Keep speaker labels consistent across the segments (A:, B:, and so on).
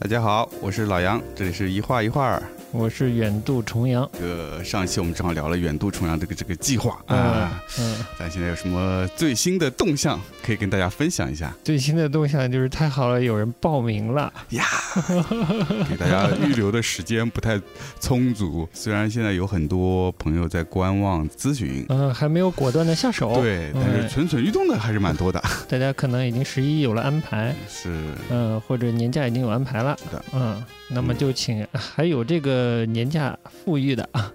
A: 大家好，我是老杨，这里是一画一画。
B: 我是远渡重洋。
A: 这个上一期我们正好聊了远渡重洋这个这个计划啊，嗯，咱现在有什么最新的动向可以跟大家分享一下？
B: 最新的动向就是太好了，有人报名了呀！
A: 给大家预留的时间不太充足，虽然现在有很多朋友在观望咨询，
B: 嗯，还没有果断的下手，
A: 对，但是蠢蠢欲动的还是蛮多的。
B: 大家可能已经十一有了安排，
A: 是，
B: 嗯，或者年假已经有安排了，
A: 是的，
B: 嗯。那么就请还有这个年假富裕的啊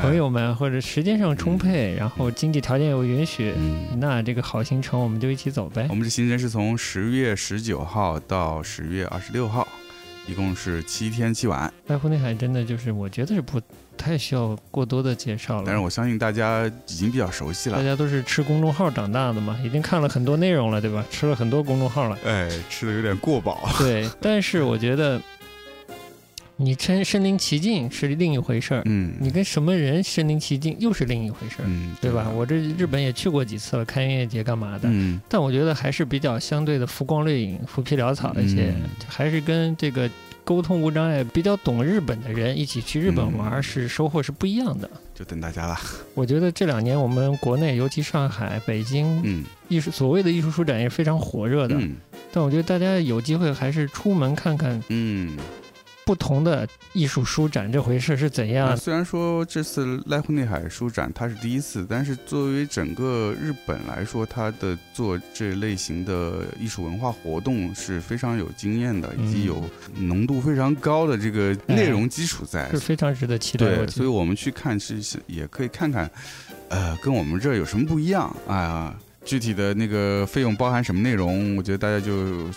B: 朋友们，或者时间上充沛，然后经济条件又允许，那这个好行程我们就一起走呗。
A: 我们这行程是从十月十九号到十月二十六号，一共是七天七晚。
B: 濑户内海真的就是我觉得是不太需要过多的介绍了，
A: 但是我相信大家已经比较熟悉了。
B: 大家都是吃公众号长大的嘛，已经看了很多内容了，对吧？吃了很多公众号了，
A: 哎，吃的有点过饱。
B: 对，但是我觉得。你身身临其境是另一回事儿，嗯，你跟什么人身临其境又是另一回事儿，嗯，对吧？我这日本也去过几次了，看音乐节干嘛的，嗯，但我觉得还是比较相对的浮光掠影、浮皮潦草一些，还是跟这个沟通无障碍、比较懂日本的人一起去日本玩是收获是不一样的。
A: 就等大家了。
B: 我觉得这两年我们国内，尤其上海、北京，嗯，艺术所谓的艺术书展也非常火热的，嗯但我觉得大家有机会还是出门看看，嗯。不同的艺术书展这回事是怎样？
A: 虽然说这次濑户内海书展它是第一次，但是作为整个日本来说，它的做这类型的艺术文化活动是非常有经验的，以及有浓度非常高的这个内容基础在，
B: 是非常值得期待。
A: 对，所以我们去看是也可以看看，呃，跟我们这儿有什么不一样啊？具体的那个费用包含什么内容？我觉得大家就。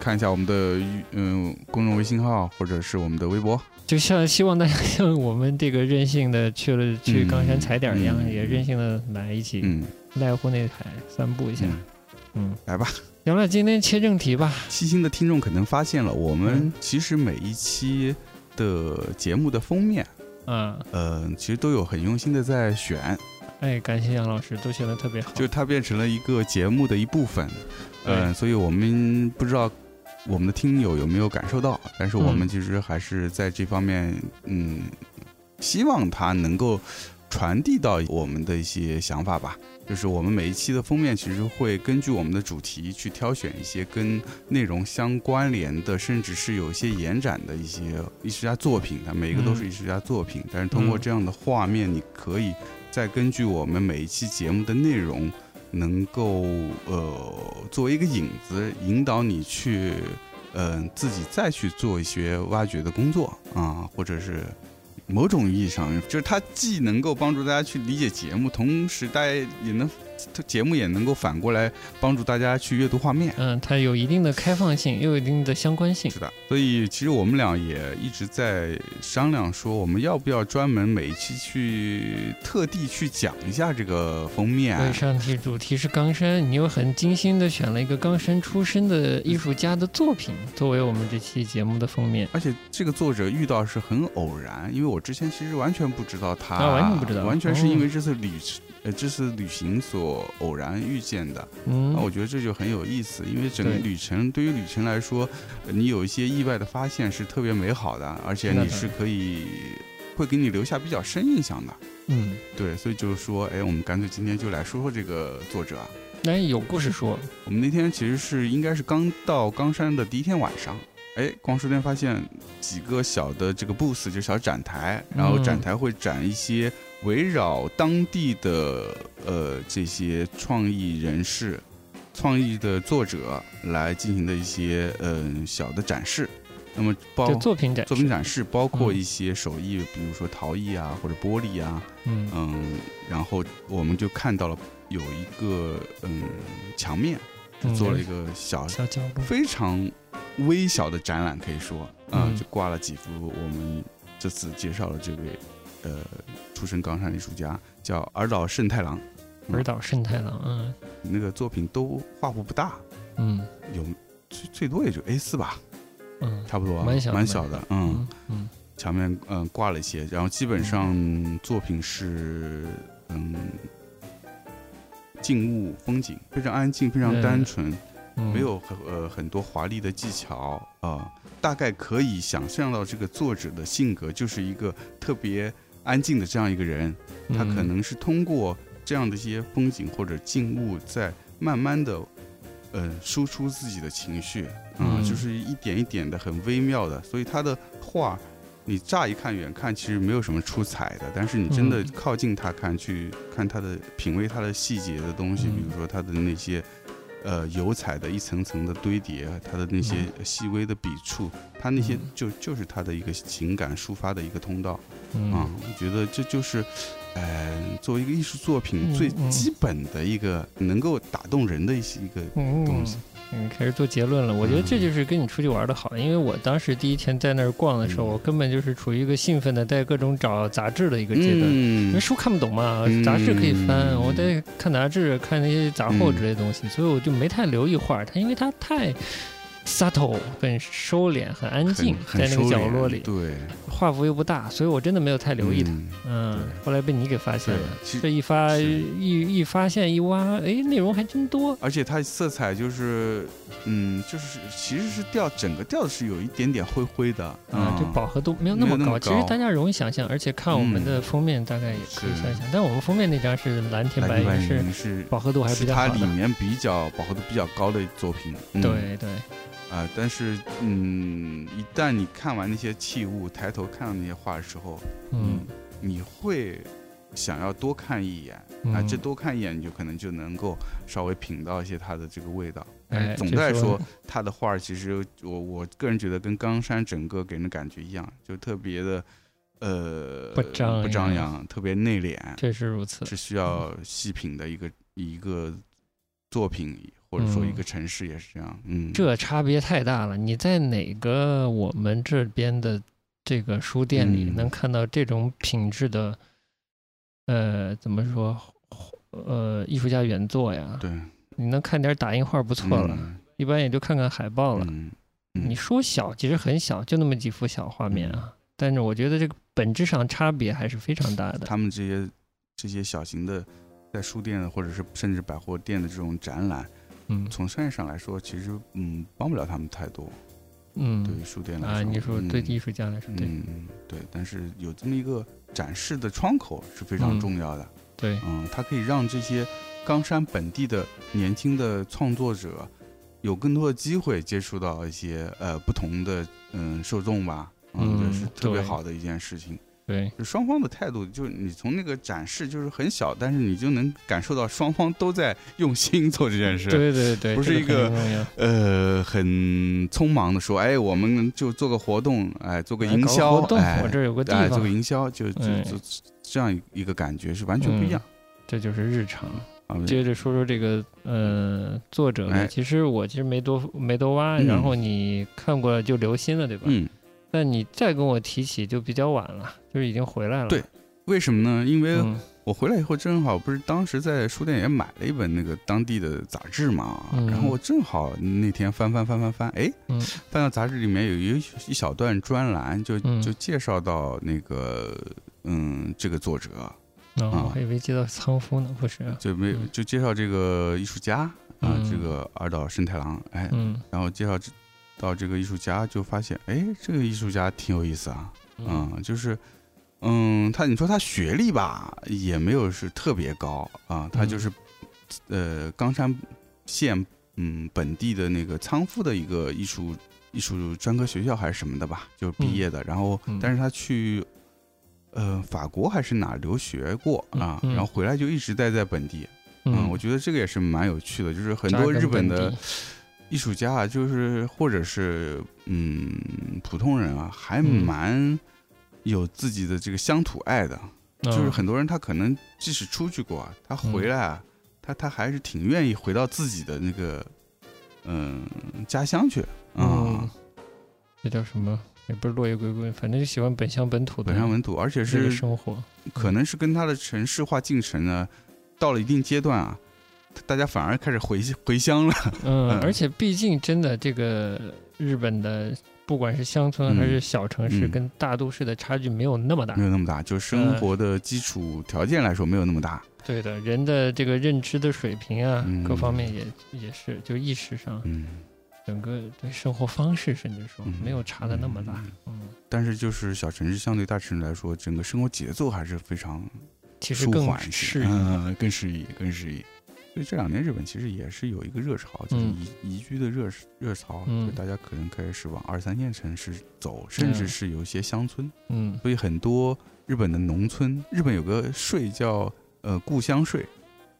A: 看一下我们的嗯公众微信号或者是我们的微博，
B: 就像希望大家像我们这个任性的去了去冈山踩点一样，也任性的来一起嗯濑户内海散步一下。
A: 嗯，来吧。
B: 行了，今天切正题吧。
A: 细心的听众可能发现了，我们其实每一期的节目的封面，嗯呃，其实都有很用心的在选。
B: 哎，感谢杨老师，都选的特别好。
A: 就它变成了一个节目的一部分，嗯，所以我们不知道。我们的听友有没有感受到？但是我们其实还是在这方面，嗯，希望它能够传递到我们的一些想法吧。就是我们每一期的封面，其实会根据我们的主题去挑选一些跟内容相关联的，甚至是有一些延展的一些艺术家作品。它每一个都是艺术家作品，但是通过这样的画面，你可以再根据我们每一期节目的内容。能够呃作为一个引子，引导你去，嗯，自己再去做一些挖掘的工作啊，或者是某种意义上，就是它既能够帮助大家去理解节目，同时大家也能。它节目也能够反过来帮助大家去阅读画面，
B: 嗯，它有一定的开放性，又有一定的相关性，
A: 是的。所以其实我们俩也一直在商量，说我们要不要专门每一期去特地去讲一下这个封面。
B: 对，上期主题是冈山，你又很精心的选了一个冈山出身的艺术家的作品作为我们这期节目的封面，
A: 而且这个作者遇到是很偶然，因为我之前其实完全不知道他，
B: 完全不知道，
A: 完全是因为这次旅呃这是旅行所。偶然遇见的，嗯那我觉得这就很有意思，因为整个旅程对于旅程来说，你有一些意外的发现是特别美好的，而且你是可以会给你留下比较深印象的。嗯，对，所以就是说，哎，我们干脆今天就来说说这个作者。
B: 那有故事说，
A: 我们那天其实是应该是刚到冈山的第一天晚上，哎，逛书店发现几个小的这个 booth 就小展台，然后展台会展一些。围绕当地的呃这些创意人士、创意的作者来进行的一些嗯小的展示，那么包
B: 作品展
A: 作品展示包括一些手艺，比如说陶艺啊或者玻璃啊，嗯。嗯，然后我们就看到了有一个嗯墙面，做了一个小
B: 小角落，
A: 非常微小的展览，可以说啊，就挂了几幅我们这次介绍的这位。呃，出身冈山艺术家叫尔岛慎太郎，
B: 尔岛慎太郎，嗯，
A: 那个作品都画幅不大，嗯，有最最多也就 A 四吧，嗯，差不多，
B: 蛮小
A: 蛮小的，嗯嗯，墙面嗯挂了一些，然后基本上作品是嗯静物风景，非常安静，非常单纯，没有很呃很多华丽的技巧啊，大概可以想象到这个作者的性格就是一个特别安静的这样一个人，他可能是通过这样的一些风景或者静物，在慢慢的呃输出自己的情绪啊，就是一点一点的很微妙的，所以他的画。你乍一看远看其实没有什么出彩的，但是你真的靠近他看，去看他的品味他的细节的东西，比如说他的那些，呃，油彩的一层层的堆叠，它的那些细微的笔触，它那些就就是它的一个情感抒发的一个通道，啊，我觉得这就是，呃，作为一个艺术作品最基本的一个能够打动人的一些一个东西。
B: 嗯，开始做结论了。我觉得这就是跟你出去玩的好，因为我当时第一天在那儿逛的时候，我根本就是处于一个兴奋的，在各种找杂志的一个阶段。因为书看不懂嘛，杂志可以翻，我在看杂志，看那些杂货之类的东西，所以我就没太留意画。它因为它太。Subtle 很收敛，很安静，在那个角落里。
A: 对，
B: 画幅又不大，所以我真的没有太留意它。嗯，后来被你给发现了。这一发一一发现一挖，哎，内容还真多。
A: 而且它色彩就是，嗯，就是其实是调整个调是有一点点灰灰的
B: 啊，就饱和度没有那么高。其实大家容易想象，而且看我们的封面大概也可以想象。但我们封面那张是蓝天白云，是饱和度还是比较好
A: 的。它里面比较饱和度比较高的作品。
B: 对对。
A: 啊，但是，嗯，一旦你看完那些器物，抬头看到那些画的时候，嗯，你会想要多看一眼啊，这多看一眼，你就可能就能够稍微品到一些它的这个味道。
B: 哎，
A: 总的来说，他的画其实我我个人觉得跟冈山整个给人的感觉一样，就特别的，呃，
B: 不张
A: 不张扬，特别内敛。
B: 确实如此，
A: 是需要细品的一个一个作品。或者说一个城市也是这样，嗯，
B: 这差别太大了。你在哪个我们这边的这个书店里能看到这种品质的，呃，怎么说，呃，艺术家原作呀？
A: 对，
B: 你能看点打印画不错了，一般也就看看海报了。
A: 嗯你
B: 说小，其实很小，就那么几幅小画面啊。但是我觉得这个本质上差别还是非常大的。
A: 他们这些这些小型的在书店或者是甚至百货店的这种展览。
B: 嗯，
A: 从商业上来说，其实嗯，帮不了他们太多。
B: 嗯，
A: 对于书店来说，
B: 啊，你说对艺术家来说，对，
A: 嗯，对。但是有这么一个展示的窗口是非常重要的。
B: 对，
A: 嗯，它可以让这些冈山本地的年轻的创作者有更多的机会接触到一些呃不同的嗯受众吧。嗯，这是特别好的一件事情。
B: 对，
A: 就双方的态度，就是你从那个展示就是很小，但是你就能感受到双方都在用心做这件事。
B: 对对对，
A: 不是一个呃很匆忙的说，哎，我们就做个活动，哎，做个营销，哎，
B: 我这有个地方，
A: 做个营销，就就就这样一个感觉是完全不一样。
B: 这就是日常。接着说说这个呃作者，其实我其实没多没多挖，然后你看过就留心了，对吧？
A: 嗯。
B: 但你再跟我提起就比较晚了，就是已经回来了。
A: 对，为什么呢？因为我回来以后正好不是当时在书店也买了一本那个当地的杂志嘛，然后我正好那天翻翻翻翻翻，哎，翻到杂志里面有一一小段专栏，就就介绍到那个嗯这个作者啊，
B: 我还以为介绍仓夫呢，不是？
A: 就没有就介绍这个艺术家啊，这个二岛慎太郎，哎，然后介绍这。到这个艺术家就发现，哎，这个艺术家挺有意思啊，嗯，就是，嗯，他你说他学历吧，也没有是特别高啊，他就是，呃，冈山县嗯本地的那个仓敷的一个艺术艺术专科学校还是什么的吧，就毕业的，然后但是他去，呃，法国还是哪留学过啊，然后回来就一直待在本地，嗯，我觉得这个也是蛮有趣的，就是很多日本的。艺术家啊，就是或者是嗯普通人啊，还蛮有自己的这个乡土爱的。就是很多人他可能即使出去过，他回来啊，他他还是挺愿意回到自己的那个嗯家乡去啊。
B: 那叫什么？也不是落叶归根，反正就喜欢本乡本土的
A: 本乡本土，而且是
B: 生活，
A: 可能是跟他的城市化进程呢，到了一定阶段啊。大家反而开始回回乡了。
B: 嗯，而且毕竟真的，这个日本的不管是乡村还是小城市，跟大都市的差距没有那么大，
A: 没有那么大，就生活的基础条件来说没有那么大。
B: 对的，人的这个认知的水平啊，各方面也也是，就意识上，
A: 嗯，
B: 整个对生活方式，甚至说没有差的那么大。嗯，
A: 但是就是小城市相对大城市来说，整个生活节奏还是非常
B: 其实更
A: 适嗯，更适宜，更适宜。所以这两年日本其实也是有一个热潮，就是移移居的热热潮，就大家可能开始往二三线城市走，甚至是有一些乡村。
B: 嗯，
A: 所以很多日本的农村，日本有个税叫呃故乡税，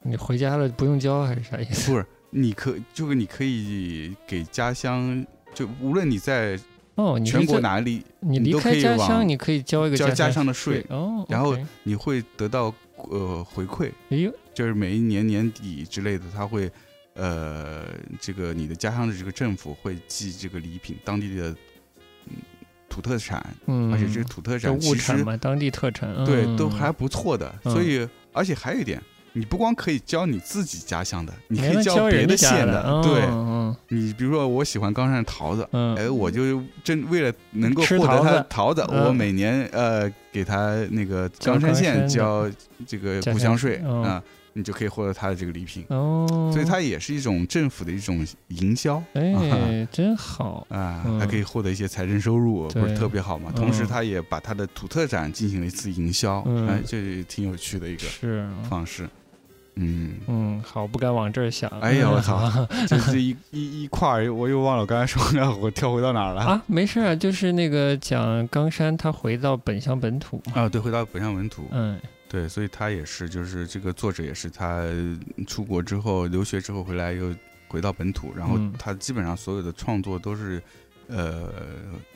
B: 你回家了不用交还是啥意思？
A: 不是，你可就是你可以给家乡，就无论你在
B: 哦
A: 全国哪里，
B: 你离开家乡，你可以交一个
A: 交
B: 家
A: 乡的税
B: 哦，
A: 然后你会得到呃回馈。
B: 哎呦。
A: 就是每一年年底之类的，他会，呃，这个你的家乡的这个政府会寄这个礼品，当地的土特产，
B: 嗯，
A: 而且这个土特产其实
B: 嘛，当地特产，
A: 对，都还不错的。所以，而且还有一点，你不光可以教你自己家乡的，你可以
B: 教
A: 别
B: 的
A: 县
B: 的。
A: 对，你比如说我喜欢冈山桃子，哎，我就真为了能够获得它的桃子，我每年呃给他那个冈山县交这个故乡税啊。你就可以获得他的这个礼品。
B: 哦，
A: 所以它也是一种政府的一种营销，
B: 哎，真好。
A: 啊，还可以获得一些财政收入，不是特别好嘛？同时，他也把他的土特产进行了一次营销，哎，这挺有趣的一个方式。嗯。
B: 嗯，好，不敢往这儿想。
A: 哎呀，我操，这这一一一块儿，我又忘了我刚才说的，我跳回到哪儿了。
B: 啊？没事啊，就是那个讲冈山，他回到本乡本土
A: 啊，对，回到本乡本土，
B: 嗯。
A: 对，所以他也是，就是这个作者也是，他出国之后留学之后回来又回到本土，然后他基本上所有的创作都是，呃，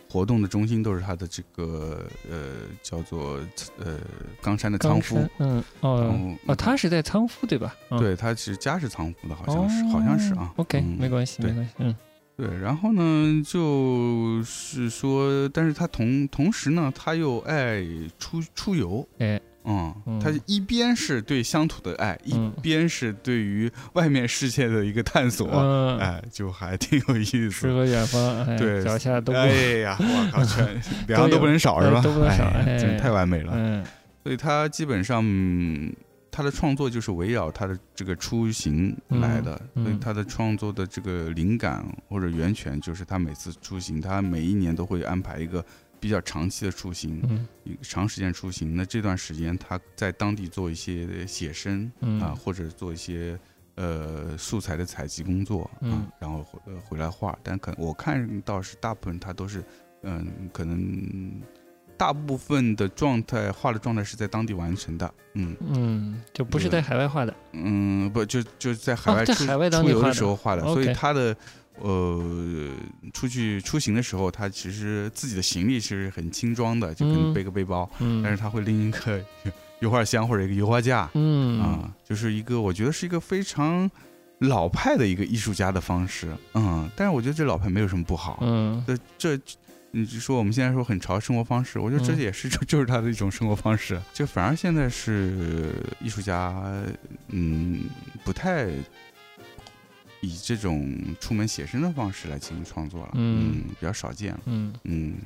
A: 活动的中心都是他的这个呃叫做呃冈山的仓敷，
B: 嗯哦哦，他是在仓敷对吧？
A: 对他其实家是仓敷的，好像是好像是啊。
B: OK，没关系，没关系，嗯，
A: 对，然后呢就是说，但是他同同时呢，他又爱出出游，
B: 哎。
A: 嗯，他一边是对乡土的爱，一边是对于外面世界的一个探索，哎，就还挺有意思。
B: 诗和远方，
A: 对，
B: 脚下都
A: 哎呀，我靠，全 两样都不能少是吧？
B: 都不能少，
A: 真太完美了。
B: 嗯，
A: 所以他基本上他的创作就是围绕他的这个出行来的，所以他的创作的这个灵感或者源泉就是他每次出行，他每一年都会安排一个。比较长期的出行，嗯，长时间出行，那这段时间他在当地做一些写生啊，或者做一些呃素材的采集工作啊，然后回回来画。但可我看到是大部分他都是，嗯，可能大部分的状态画的状态是在当地完成的，
B: 嗯。嗯，就不是在海外画的，
A: 嗯，不就就在海外出
B: 出
A: 游的时候画的，所以他的。呃，出去出行的时候，他其实自己的行李是很轻装的，就可能背个背包，但是他会拎一个油画箱或者一个油画架，
B: 嗯。
A: 啊，就是一个我觉得是一个非常老派的一个艺术家的方式，嗯，但是我觉得这老派没有什么不好，
B: 嗯，
A: 这这你就说我们现在说很潮生活方式，我觉得这也是 就是他的一种生活方式，就反而现在是艺术家，嗯，不太。以这种出门写生的方式来进行创作了，嗯，比较少见了，
B: 嗯。
A: 嗯，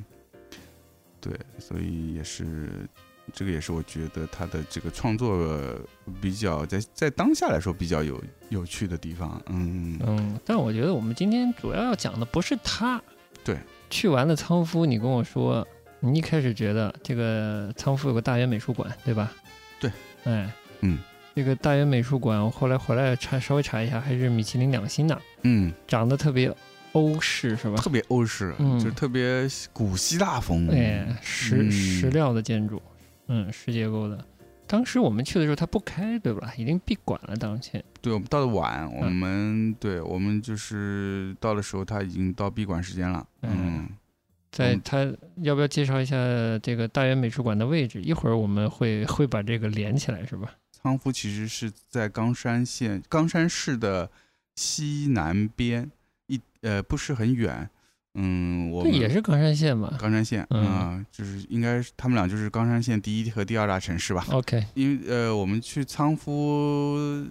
A: 对，所以也是这个也是我觉得他的这个创作比较在在当下来说比较有有趣的地方，嗯。
B: 嗯，但我觉得我们今天主要要讲的不是他，
A: 对，
B: 去完了仓敷，你跟我说你一开始觉得这个仓敷有个大元美术馆，对吧？
A: 对，
B: 哎，
A: 嗯。
B: 这个大原美术馆，我后来回来查，稍微查一下，还是米其林两星的。
A: 嗯，
B: 长得特别欧式，是吧？
A: 特别欧式，就是特别古希腊风。
B: 哎，石石料的建筑，嗯，石结构的。当时我们去的时候，它不开，对吧？已经闭馆了。当前，
A: 对我们到的晚，我们对我们就是到的时候，它已经到闭馆时间了。嗯，
B: 在它要不要介绍一下这个大原美术馆的位置？一会儿我们会会把这个连起来，是吧？
A: 仓敷其实是在冈山县冈山市的西南边，一呃不是很远，嗯，我
B: 也是冈山县嘛，
A: 冈山县啊，就是应该是他们俩就是冈山县第一和第二大城市吧。
B: OK，
A: 因为呃我们去仓敷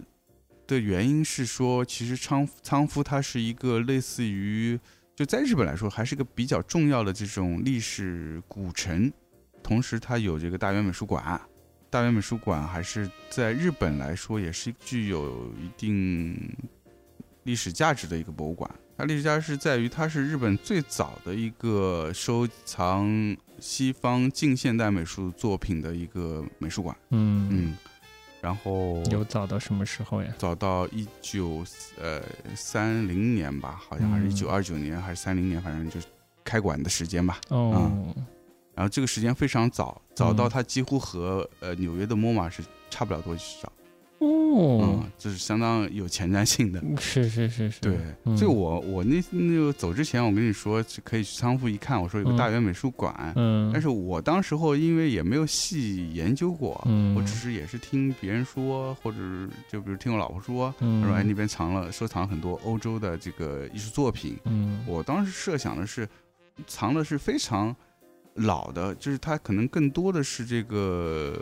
A: 的原因是说，其实仓仓敷它是一个类似于就在日本来说，还是个比较重要的这种历史古城。同时，它有这个大原美术馆。大原美术馆还是在日本来说，也是具有一定历史价值的一个博物馆。它历史价值是在于，它是日本最早的一个收藏西方近现代美术作品的一个美术馆。嗯嗯。然后
B: 有早到什么时候呀？
A: 早到一九呃三零年吧，好像还是一九二九年还是三零年，反正就是开馆的时间吧。哦。然后这个时间非常早，早到它几乎和呃纽约的 MoMA 是差不了多少。哦，这是相当有前瞻性的。
B: 是是是是。
A: 对，就我我那那个走之前，我跟你说可以去仓库一看，我说有个大元美术馆。嗯。但是我当时候因为也没有细研究过，我只是也是听别人说，或者就比如听我老婆说，她说哎那边藏了收藏很多欧洲的这个艺术作品。嗯。我当时设想的是，藏的是非常。老的，就是它可能更多的是这个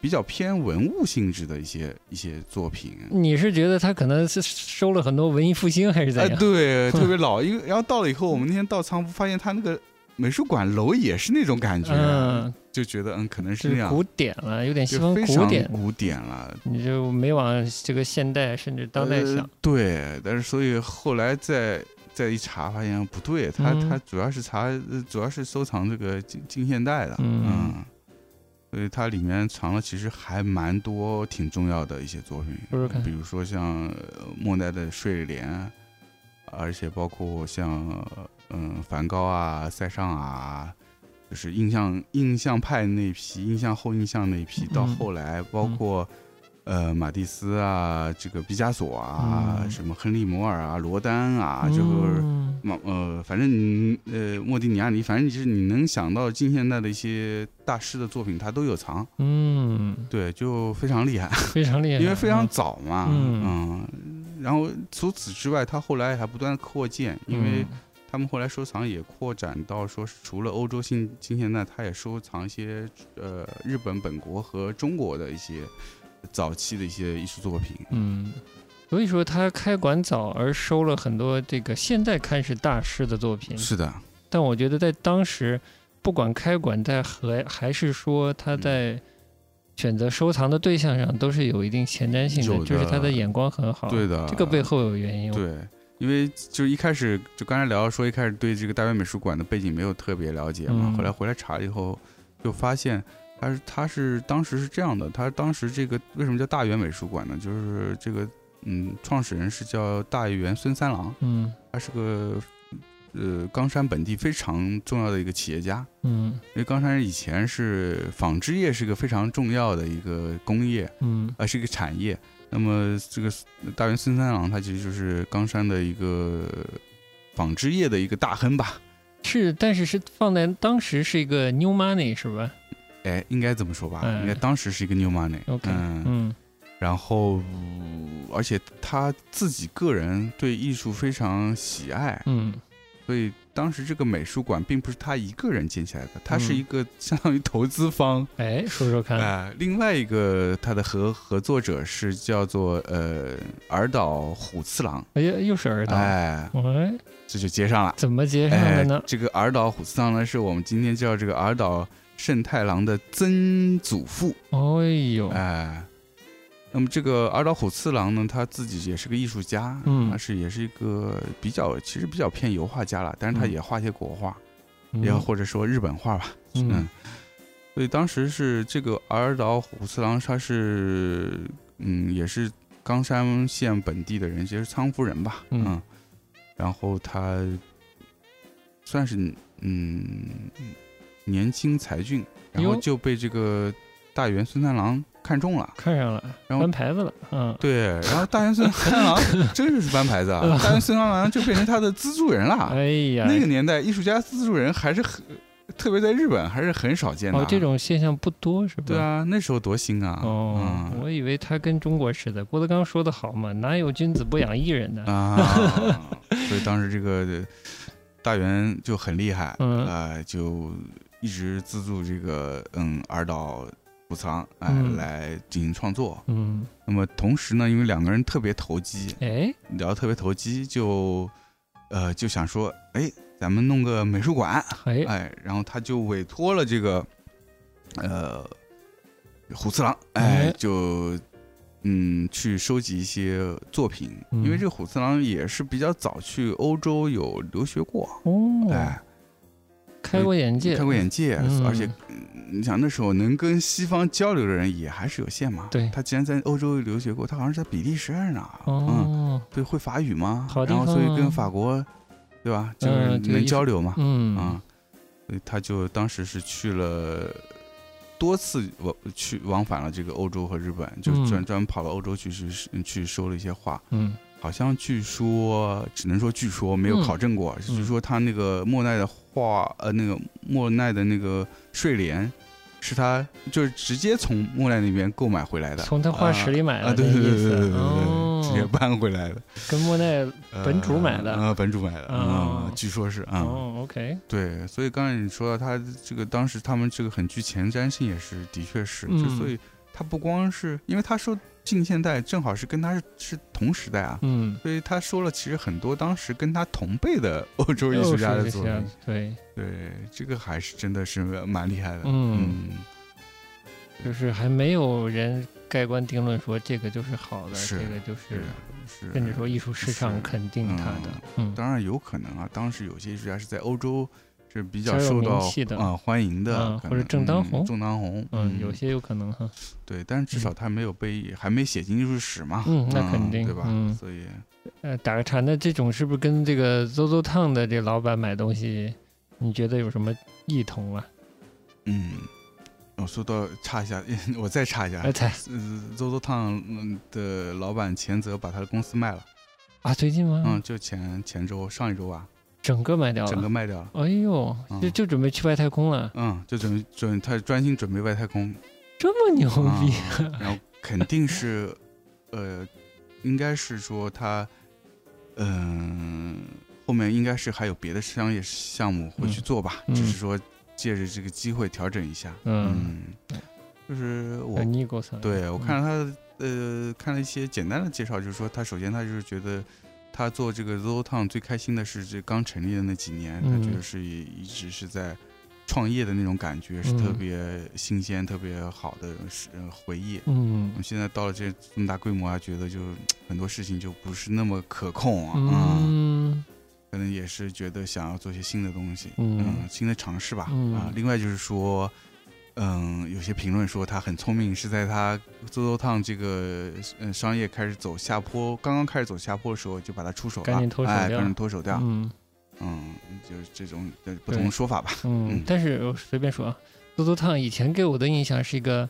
A: 比较偏文物性质的一些一些作品。
B: 你是觉得他可能是收了很多文艺复兴，还是怎样？
A: 对，特别老。因为然后到了以后，我们那天到仓库发现，他那个美术馆楼也是那种感觉，嗯就觉得嗯，可能是那样
B: 古典了，有点西方
A: 古
B: 典
A: 古典了。
B: 你就没往这个现代甚至当代想。
A: 对，但是所以后来在。再一查，发现不对，他他主要是查，主要是收藏这个近近现代的，嗯，所以它里面藏了其实还蛮多挺重要的一些作品，比如说像莫奈的睡莲，而且包括像嗯梵高啊、塞尚啊，就是印象印象派那批、印象后印象那批，到后来包括。呃，马蒂斯啊，这个毕加索啊，什么亨利摩尔啊，罗丹啊，这个，呃，反正你呃，莫迪尼亚尼，反正就是你能想到近现代的一些大师的作品，他都有藏。嗯，对，就非常厉害，
B: 非常厉害，
A: 因为非常早嘛。嗯，然后除此之外，他后来还不断扩建，因为他们后来收藏也扩展到说，是除了欧洲新近现代，他也收藏一些呃日本本国和中国的一些。早期的一些艺术作品，
B: 嗯，所以说他开馆早而收了很多这个现在看是大师的作品，
A: 是的。
B: 但我觉得在当时，不管开馆在和还是说他在选择收藏的对象上，都是有一定前瞻性的，就是他的眼光很好。
A: 对的，
B: 这个背后有原因。
A: 对，因为就一开始就刚才聊说，一开始对这个大元美术馆的背景没有特别了解嘛，后来回来查了以后，就发现。他是他是当时是这样的，他当时这个为什么叫大元美术馆呢？就是这个嗯，创始人是叫大元孙三郎，嗯，他是个呃冈山本地非常重要的一个企业家，嗯，因为冈山以前是纺织业是一个非常重要的一个工业，嗯，呃是一个产业。那么这个大元孙三郎他其实就是冈山的一个纺织业的一个大亨吧？
B: 是，但是是放在当时是一个 new money 是吧？
A: 哎，应该这么说吧？应该当时是一个 new money。
B: 嗯嗯，
A: 然后，而且他自己个人对艺术非常喜爱。嗯，所以当时这个美术馆并不是他一个人建起来的，他是一个相当于投资方。
B: 哎，说说看。
A: 哎，另外一个他的合合作者是叫做呃尔岛虎次郎。
B: 哎呀，又是尔岛。
A: 哎，这就接上了。
B: 怎么接上的呢？
A: 这个尔岛虎次郎呢，是我们今天叫这个尔岛。盛太郎的曾祖父，
B: 哎呦，
A: 哎，那么这个二岛虎次郎呢，他自己也是个艺术家，嗯，他是也是一个比较，其实比较偏油画家了，但是他也画些国画，也或者说日本画吧，嗯，所以当时是这个儿岛虎次郎，他是，嗯，也是冈山县本地的人，就是仓夫人吧，嗯，然后他算是，嗯。年轻才俊，然后就被这个大元孙三郎看中了，
B: 看上了，然后搬牌子了，嗯，
A: 对，然后大元孙三郎 真是搬牌子啊，大元孙三郎就变成他的资助人了。哎呀，那个年代艺术家资助人还是很，特别在日本还是很少见的。
B: 哦，这种现象不多是吧？
A: 对啊，那时候多新啊！
B: 哦，我以为他跟中国似的。郭德纲说的好嘛，哪有君子不养艺人的
A: 啊？所以当时这个大元就很厉害，啊，就。一直资助这个嗯二岛武藏哎来进行创作。嗯，那么同时呢，因为两个人特别投机哎。聊特别投机，就呃，就想说，哎，咱们弄个美术馆，哎，然后他就委托了这个，呃，虎次郎，哎，就。嗯，去收集一些作品，因为这个虎次郎也是比较早去欧洲有留学过，哦，哎，
B: 开过眼界，
A: 开过眼界，而且你想那时候能跟西方交流的人也还是有限嘛。
B: 对，
A: 他既然在欧洲留学过，他好像是在比利时还是哪？哦，对，会法语吗？
B: 好
A: 然后所以跟法国，对吧？就是能交流嘛。嗯啊，所以他就当时是去了。多次往去往返了这个欧洲和日本，就专专门跑到欧洲去去去收了一些画。嗯，好像据说，只能说据说，没有考证过。就是说他那个莫奈的画，呃，那个莫奈的那个睡莲。是他就是直接从莫奈那边购买回来的，
B: 从他画室里买的，
A: 对对对对对对对，直接搬回来的，
B: 跟莫奈本主买的。
A: 啊，本主买的啊，据说是啊
B: ，OK，
A: 对，所以刚才你说到他这个当时他们这个很具前瞻性，也是的确是，就所以他不光是因为他说。近现代正好是跟他是是同时代啊，嗯，所以他说了，其实很多当时跟他同辈的欧洲艺术家的作品，
B: 对。
A: 对，这个还是真的是蛮厉害的，嗯，
B: 就是还没有人盖棺定论说这个就是好的，
A: 这
B: 个就
A: 是是，
B: 甚至说艺术市场肯定他的，嗯，
A: 当然有可能啊，当时有些艺术家是在欧洲。是比较受到啊欢迎的，
B: 或者正当红，
A: 正当红，
B: 嗯，有些有可能哈。
A: 对，但是至少他没有被，还没写进艺术史嘛。
B: 嗯，那肯定，
A: 对吧？所以，
B: 呃，打个岔，那这种是不是跟这个 ZOZO Town 的这老板买东西，你觉得有什么异同啊？
A: 嗯，我说到插一下，我再插一下，
B: 哎，猜
A: ，ZOZO Town 的老板钱泽把他的公司卖了
B: 啊？最近吗？
A: 嗯，就前前周，上一周吧。
B: 整个卖掉了，
A: 整个卖掉了。哎
B: 呦，就就准备去外太空了。
A: 嗯，就准准他专心准备外太空，
B: 这么牛逼。
A: 然后肯定是，呃，应该是说他，嗯，后面应该是还有别的商业项目会去做吧，只是说借着这个机会调整一下。嗯，就是我，对我看了他，呃，看了一些简单的介绍，就是说他首先他就是觉得。他做这个 ZOZO Town 最开心的是这刚成立的那几年，他觉得是一直是在创业的那种感觉，是特别新鲜、特别好的是回忆。嗯，现在到了这这么大规模，还觉得就很多事情就不是那么可控啊。嗯，可能也是觉得想要做些新的东西，嗯，新的尝试吧。啊，另外就是说。嗯，有些评论说他很聪明，是在他 ZOZO Town 这个嗯商业开始走下坡，刚刚开始走下坡的时候就把它出手了，
B: 赶紧脱手掉，
A: 赶紧脱手掉。嗯嗯，就是这种不同的说法吧。
B: 嗯，但是我随便说啊，ZOZO Town 以前给我的印象是一个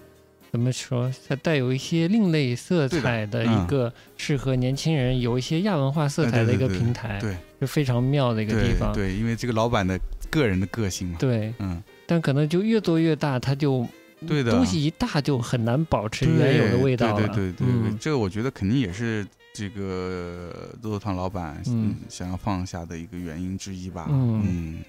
B: 怎么说？它带有一些另类色彩的一个适合年轻人有一些亚文化色彩的一个平台，
A: 对，
B: 是非常妙的一个地方。
A: 对，因为这个老板的个人的个性嘛。
B: 对，嗯。但可能就越做越大，它就
A: 对的
B: 东西一大就很难保持原有的味道
A: 了。对对对对，这个我觉得肯定也是这个豆豆汤老板嗯想要放下的一个原因之一吧。嗯，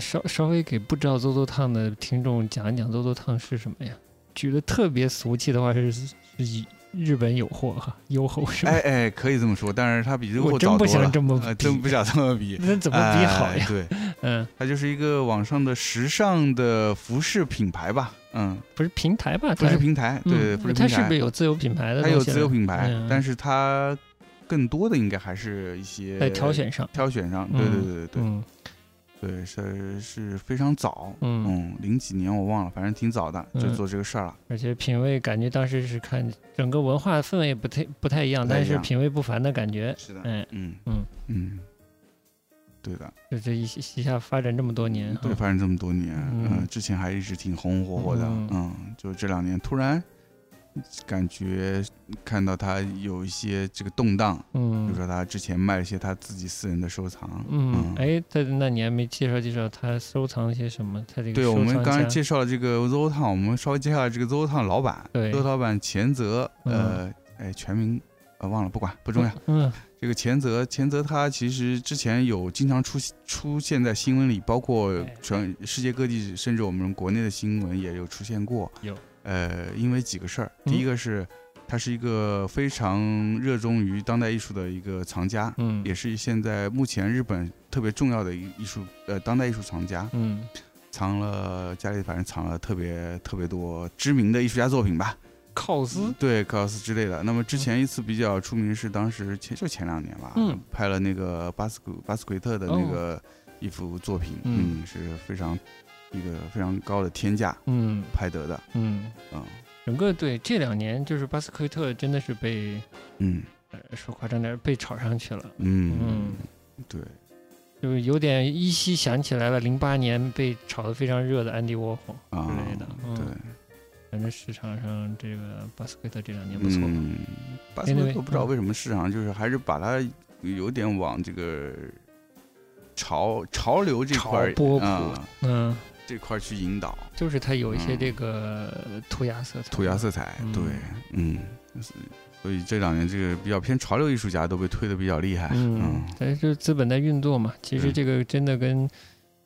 B: 稍稍微给不知道豆豆汤的听众讲一讲豆豆汤是什么呀？举的特别俗气的话是是以。日本有货哈，优厚是吧？
A: 哎哎，可以这么说，但是它比优厚
B: 早多了。真不想这么比，
A: 真不想这么比。
B: 那怎么比好呀？
A: 对，嗯，它就是一个网上的时尚的服饰品牌吧？嗯，
B: 不是平台吧？
A: 不是平台，对，不是平台。它
B: 是不是有自有品牌的？
A: 它有自有品牌，但是它更多的应该还是一些
B: 在挑选上，
A: 挑选上，对对对对对。对，是是非常早，嗯，零几年我忘了，反正挺早的就做这个事儿了。
B: 而且品味感觉当时是看整个文化氛围不太不太一样，但是品味不凡的感觉。
A: 是的，嗯
B: 嗯嗯
A: 嗯，对的。
B: 就这一一下发展这么多年，
A: 对，发展这么多年，嗯，之前还一直挺红红火火的，嗯，就这两年突然。感觉看到他有一些这个动荡，嗯，比如说他之前卖了一些他自己私人的收藏，
B: 嗯，哎，在那你还没介绍介绍他收藏一些什么？他这个
A: 对我们刚才介绍了这个 ZO Town，我们稍微介绍这个 ZO Town 老板，ZO 老板钱泽，呃，哎，全名呃忘了，不管不重要，嗯，这个钱泽，钱泽他其实之前有经常出出现在新闻里，包括全世界各地，甚至我们国内的新闻也有出现过，
B: 有。
A: 呃，因为几个事儿，第一个是他是一个非常热衷于当代艺术的一个藏家，嗯，也是现在目前日本特别重要的艺术呃当代艺术藏家，嗯，藏了家里反正藏了特别特别多知名的艺术家作品吧，
B: 考斯
A: 对考斯之类的。那么之前一次比较出名是当时前就前两年吧，嗯，拍了那个巴斯古巴斯奎特的那个一幅作品，嗯，是非常一个非常高的天价，嗯，拍得的，嗯
B: 啊。整个对这两年就是巴斯奎特真的是被，嗯，说夸张点被炒上去了，嗯嗯，
A: 对，
B: 就是有点依稀想起来了，零八年被炒得非常热的安迪沃霍之类的，
A: 对，
B: 反正市场上这个巴斯奎特这两年不错，
A: 巴斯奎特不知道为什么市场就是还是把它有点往这个潮潮流这块
B: 波普，嗯。
A: 这块去引导，
B: 就是它有一些这个涂鸦色彩，
A: 涂鸦色彩，对，嗯，所以这两年这个比较偏潮流艺术家都被推的比较厉害，嗯，
B: 但是资本在运作嘛，其实这个真的跟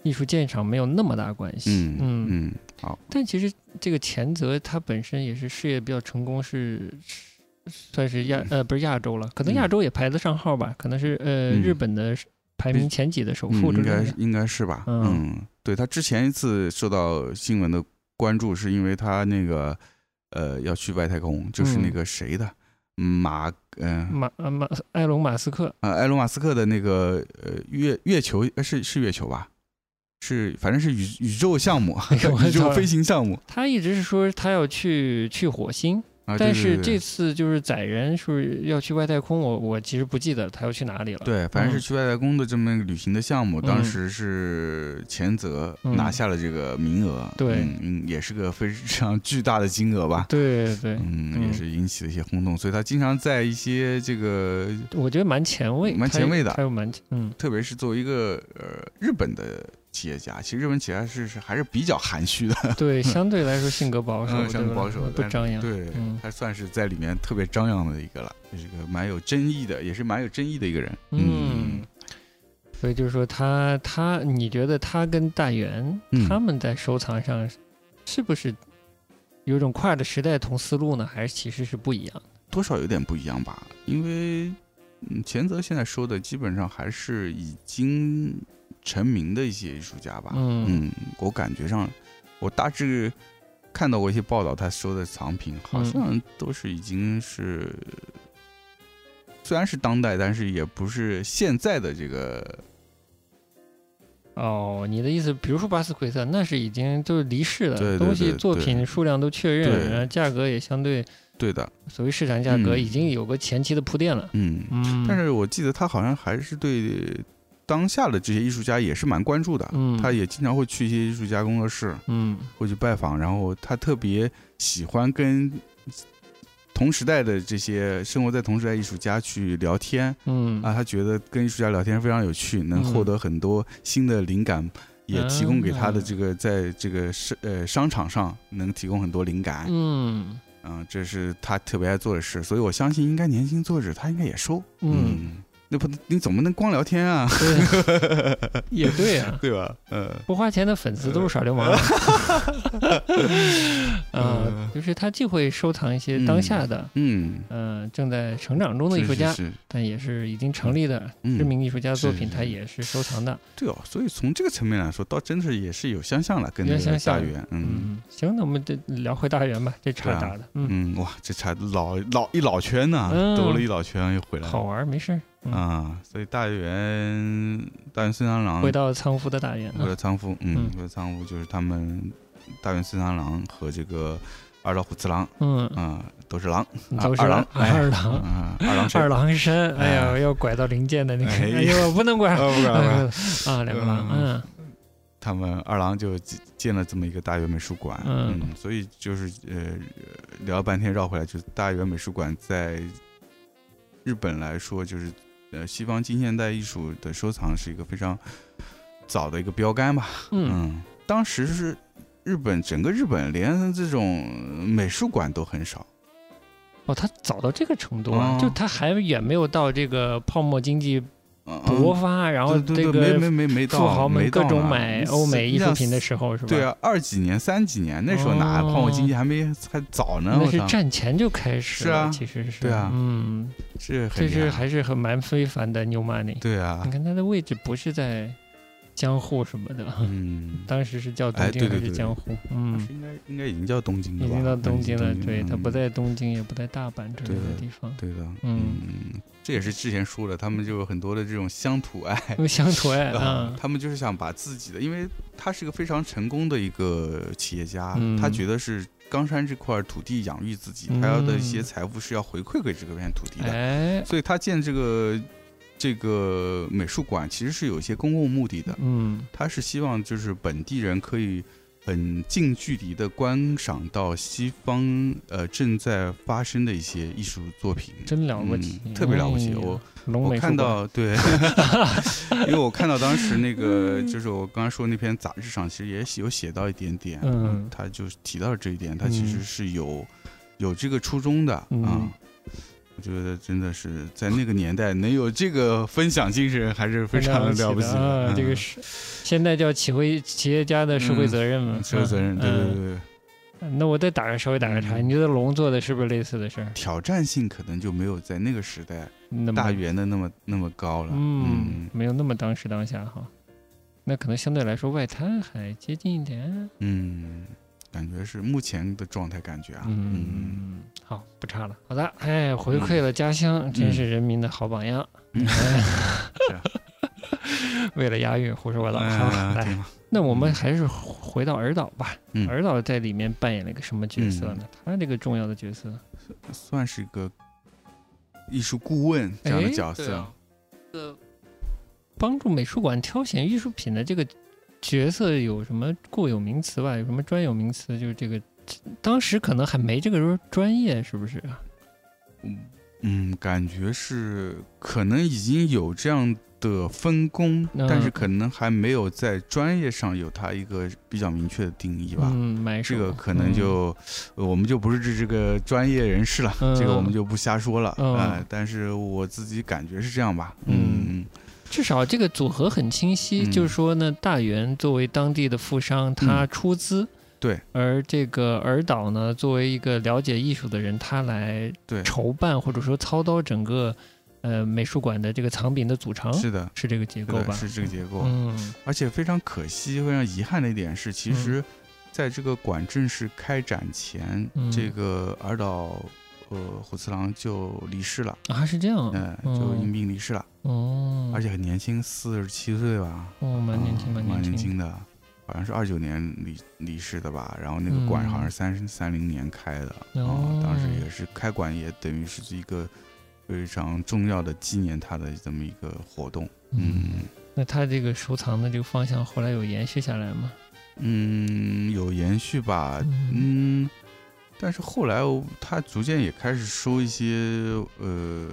B: 艺术鉴赏没有那么大关系，
A: 嗯嗯，好，
B: 但其实这个前泽他本身也是事业比较成功，是算是亚呃不是亚洲了，可能亚洲也排得上号吧，可能是呃日本的。排名前几的首富，
A: 应该应该是吧？嗯，对他之前一次受到新闻的关注，是因为他那个呃要去外太空，就是那个谁的马嗯
B: 马马埃隆马斯克
A: 啊，埃隆马斯克的那个呃月月球是是月球吧？是反正是宇宇宙项目，宇宙飞行项目。
B: 他一直是说他要去去火星。但是这次就是载人，是不是要去外太空？我我其实不记得他要去哪里了。
A: 对，反正是去外太空的这么一个旅行的项目，当时是前泽拿下了这个名额。
B: 对，
A: 嗯，也是个非常巨大的金额吧。
B: 对对，
A: 嗯，也是引起了一些轰动，所以他经常在一些这个，
B: 我觉得蛮前卫，
A: 蛮前卫的，
B: 还有蛮嗯，
A: 特别是作为一个呃日本的。企业家其实日本企业家是是还是比较含蓄的，
B: 对，相对来说性格保守，
A: 相对保守，
B: 不张扬，
A: 对，他算是在里面特别张扬的一个了，就是个蛮有争议的，也是蛮有争议的一个人，嗯，
B: 所以就是说他他，你觉得他跟大元他们在收藏上是不是有种跨的时代同思路呢？还是其实是不一样？
A: 多少有点不一样吧，因为嗯，前泽现在说的基本上还是已经。成名的一些艺术家吧，嗯，我感觉上，我大致看到过一些报道，他收的藏品好像都是已经是，虽然是当代，但是也不是现在的这个。
B: 哦，你的意思，比如说巴斯奎特，那是已经就是离世
A: 的
B: 东西，作品数量都确认，然后价格也相对
A: 对的，
B: 所谓市场价格已经有个前期的铺垫了。
A: 嗯，但是我记得他好像还是对。当下的这些艺术家也是蛮关注的，嗯，他也经常会去一些艺术家工作室，嗯，会去拜访，然后他特别喜欢跟同时代的这些生活在同时代艺术家去聊天，嗯，啊，他觉得跟艺术家聊天非常有趣，能获得很多新的灵感，也提供给他的这个在这个商呃商场上能提供很多灵感，嗯，嗯，这是他特别爱做的事，所以我相信应该年轻作者他应该也收，嗯。那不，你怎么能光聊天啊？
B: 也对啊，
A: 对吧？
B: 嗯，不花钱的粉丝都是耍流氓。嗯，就是他既会收藏一些当下的，嗯。呃，正在成长中的艺术家，但也是已经成立的知名艺术家作品，他也是收藏的。
A: 对哦，所以从这个层面来说，倒真是也是有相像了，跟那个大元。嗯，
B: 行，那我们就聊回大元吧，这茬打的，
A: 嗯。哇，这茬老老一老圈呢，兜了一老圈又回来了，
B: 好玩，没事。
A: 啊，所以大元大元孙三郎。
B: 回到仓敷的大原，
A: 回到仓敷，嗯，回到仓敷就是他们大元孙三郎和这个二老虎次郎，嗯。啊，都是狼，
B: 都是
A: 二郎，
B: 二
A: 郎，二郎
B: 二郎神，哎呀，要拐到零件的那个，哎。呦，不能拐，
A: 不拐，
B: 啊，两个狼，嗯，
A: 他们二郎就建了这么一个大元美术馆，嗯，所以就是呃聊了半天绕回来，就是大元美术馆在日本来说就是。呃，西方近现代艺术的收藏是一个非常早的一个标杆吧。嗯，当时是日本整个日本连这种美术馆都很少。
B: 哦，他早到这个程度啊？就他还远没有到这个泡沫经济勃发，然后这
A: 个
B: 富豪们各种买欧美艺术品的时候，是吧？
A: 对啊，二几年、三几年那时候哪泡沫经济还没还早呢？
B: 那是战前就开始
A: 了，
B: 其实是
A: 对啊，
B: 嗯，
A: 是
B: 这是还是很蛮非凡的 New Money。
A: 对啊，
B: 你看它的位置不是在。江户什么的，嗯，当时是叫东京还是江户？嗯，
A: 应该应该已经叫东京了，
B: 已经到东京了。对，它不在东京，也不在大阪这类的地方。
A: 对的，嗯，这也是之前说的，他们就有很多的这种乡土爱，
B: 乡土爱 啊，
A: 他们就是想把自己的，因为他是个非常成功的一个企业家，他觉得是冈山这块土地养育自己，他要的一些财富是要回馈给这个片土地的，所以他建这个。这个美术馆其实是有一些公共目的的，嗯，他是希望就是本地人可以很近距离的观赏到西方呃正在发生的一些艺术作品，
B: 真了不起，
A: 特别了不起。我我看到对，因为我看到当时那个就是我刚刚说那篇杂志上其实也有写到一点点，嗯，他就提到了这一点，他其实是有有这个初衷的啊。我觉得真的是在那个年代能有这个分享精神，还是非常
B: 了
A: 不起
B: 的。这个是现在叫企会企业家的社会责任嘛？
A: 社会责任，对对对。
B: 那我再打个稍微打个岔，你觉得龙做的是不是类似的事儿？
A: 挑战性可能就没有在那个时代大圆的那么那么高了。
B: 嗯，没有那么当时当下哈。那可能相对来说外滩还接近一点。
A: 嗯。感觉是目前的状态，感觉啊，嗯，
B: 好，不差了，好的，哎，回馈了家乡，真是人民的好榜样。为了押韵，胡说八道。好，来，那我们还是回到尔岛吧。尔岛在里面扮演了一个什么角色呢？他这个重要的角色，
A: 算是一个艺术顾问这样的角色，
B: 呃，帮助美术馆挑选艺术品的这个。角色有什么固有名词吧？有什么专有名词？就是这个，当时可能还没这个专业，是不是？
A: 嗯嗯，感觉是可能已经有这样的分工，但是可能还没有在专业上有它一个比较明确的定义吧。
B: 嗯，
A: 这个可能就我们就不是这这个专业人士了，这个我们就不瞎说了啊。但是我自己感觉是这样吧。嗯。
B: 至少这个组合很清晰，就是说呢，大元作为当地的富商，他出资，
A: 对；
B: 而这个尔岛呢，作为一个了解艺术的人，他来筹办或者说操刀整个呃美术馆的这个藏品的组成，
A: 是的，
B: 是这个结构吧？
A: 是这个结构。嗯，而且非常可惜、非常遗憾的一点是，其实在这个馆正式开展前，这个尔岛。呃，虎次郎就离世了。
B: 啊，是这样，
A: 嗯，就因病离世了，哦，而且很年轻，四十七岁吧，
B: 哦，蛮年轻，
A: 蛮
B: 年轻。
A: 的，好像是二九年离离世的吧，然后那个馆好像是三三零年开的，哦，当时也是开馆，也等于是一个非常重要的纪念他的这么一个活动，嗯，
B: 那他这个收藏的这个方向后来有延续下来吗？
A: 嗯，有延续吧，嗯。但是后来，他逐渐也开始收一些，呃，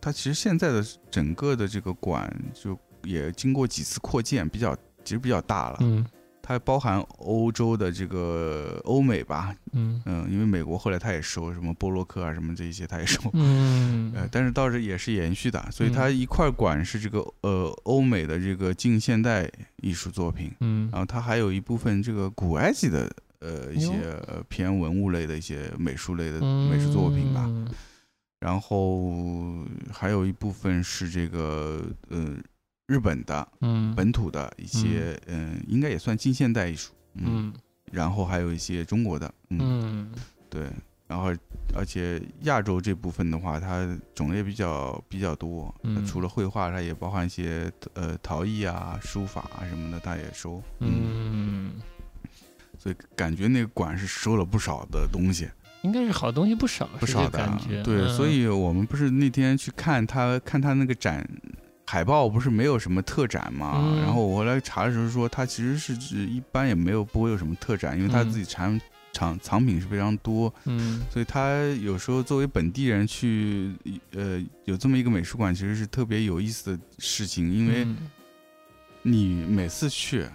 A: 他其实现在的整个的这个馆就也经过几次扩建，比较其实比较大了。嗯，它包含欧洲的这个欧美吧。嗯嗯，因为美国后来他也收什么波洛克啊什么这些，他也收。嗯，呃，但是倒是也是延续的，所以它一块馆是这个呃欧美的这个近现代艺术作品。嗯，然后它还有一部分这个古埃及的。呃，一些偏文物类的一些美术类的美术作品吧，然后还有一部分是这个呃日本的，嗯，本土的一些，嗯，应该也算近现代艺术，嗯，然后还有一些中国的，嗯，对，然后而且亚洲这部分的话，它种类比较比较多，除了绘画，它也包含一些呃陶艺啊、书法啊什么的，它也收，嗯。所以感觉那个馆是收了不少的东西，
B: 应该是好东西不少，
A: 不少的
B: 感觉。
A: 对，所以我们不是那天去看他看他那个展海报，不是没有什么特展嘛？然后我后来查的时候说，他其实是指一般也没有不会有什么特展，因为他自己产藏藏品是非常多。嗯，所以他有时候作为本地人去，呃，有这么一个美术馆，其实是特别有意思的事情，因为你每次去。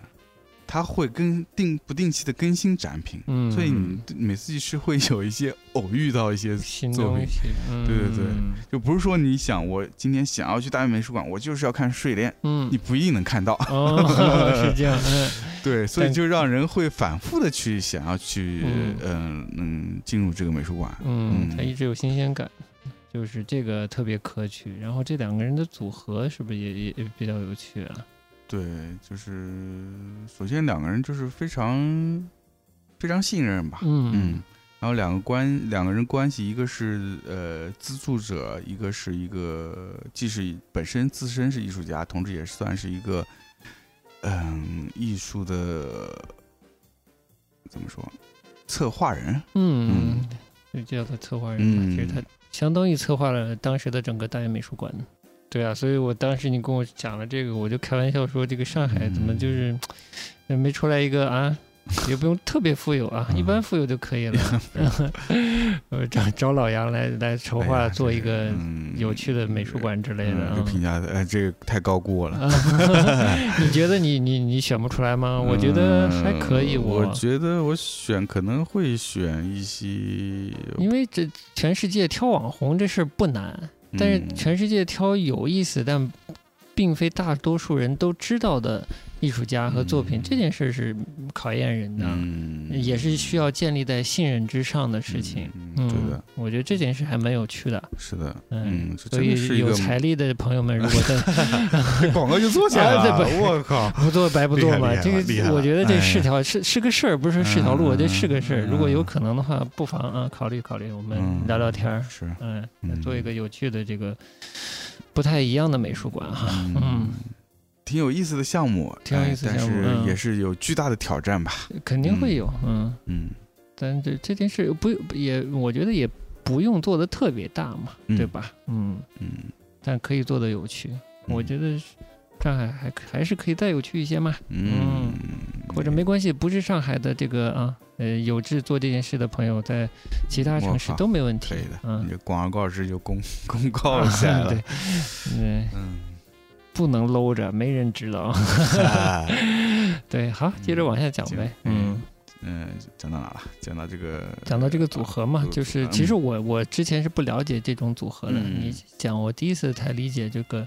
A: 他会跟定不定期的更新展品，嗯，所以你每次是会有一些偶遇到一些
B: 新东西，
A: 对对对，就不是说你想我今天想要去大英美术馆，我就是要看睡莲，嗯，你不一定能看到，
B: 是这样，
A: 对，所以就让人会反复的去想要去，嗯。嗯，进入这个美术馆，
B: 嗯，他一直有新鲜感，就是这个特别可取，然后这两个人的组合是不是也也也比较有趣啊？
A: 对，就是首先两个人就是非常非常信任吧，嗯，然后两个关两个人关系，一个是呃资助者，一个是一个既是本身自身是艺术家，同时也算是一个嗯艺术的怎么说策划人，
B: 嗯，就叫他策划人嘛，其实他相当于策划了当时的整个大英美术馆。对啊，所以我当时你跟我讲了这个，我就开玩笑说，这个上海怎么就是没出来一个啊？也不用特别富有啊，一般富有就可以了。呃，找找老杨来来筹划做一个有趣的美术馆之类的。
A: 这评价的哎，这个太高估我了。
B: 你觉得你你你选不出来吗？我觉得还可以。
A: 我觉得我选可能会选一些，
B: 因为这全世界挑网红这事儿不难。但是全世界挑有意思，但并非大多数人都知道的艺术家和作品，这件事是考验人的，也是需要建立在信任之上的事情。
A: 嗯，对的，
B: 我觉得这件事还蛮有趣的。
A: 是的，嗯，
B: 所以有财力的朋友们，如果在
A: 广告就做起来了，我靠，
B: 不做白不做嘛。这个我觉得这是条是是个事儿，不是是条路，这是个事儿。如果有可能的话，不妨啊考虑考虑，我们聊聊天儿，
A: 是，
B: 嗯，做一个有趣的这个不太一样的美术馆哈，嗯。
A: 挺有意思的项目，
B: 挺有意思
A: 的项目，但是也是有巨大的挑战吧？
B: 肯定会有，嗯嗯。但这这件事不也，我觉得也不用做的特别大嘛，对吧？嗯嗯。但可以做的有趣，我觉得上海还还是可以再有趣一些嘛。嗯。或者没关系，不是上海的这个啊，呃，有志做这件事的朋友，在其他城市都没问题。
A: 可以的，嗯。广而告之就公公告一下了。
B: 对，嗯。不能搂着，没人知道。对，好，接着往下讲呗。
A: 嗯嗯，讲到哪了？讲到这个，
B: 讲到这个组合嘛，就是其实我我之前是不了解这种组合的。你讲，我第一次才理解这个，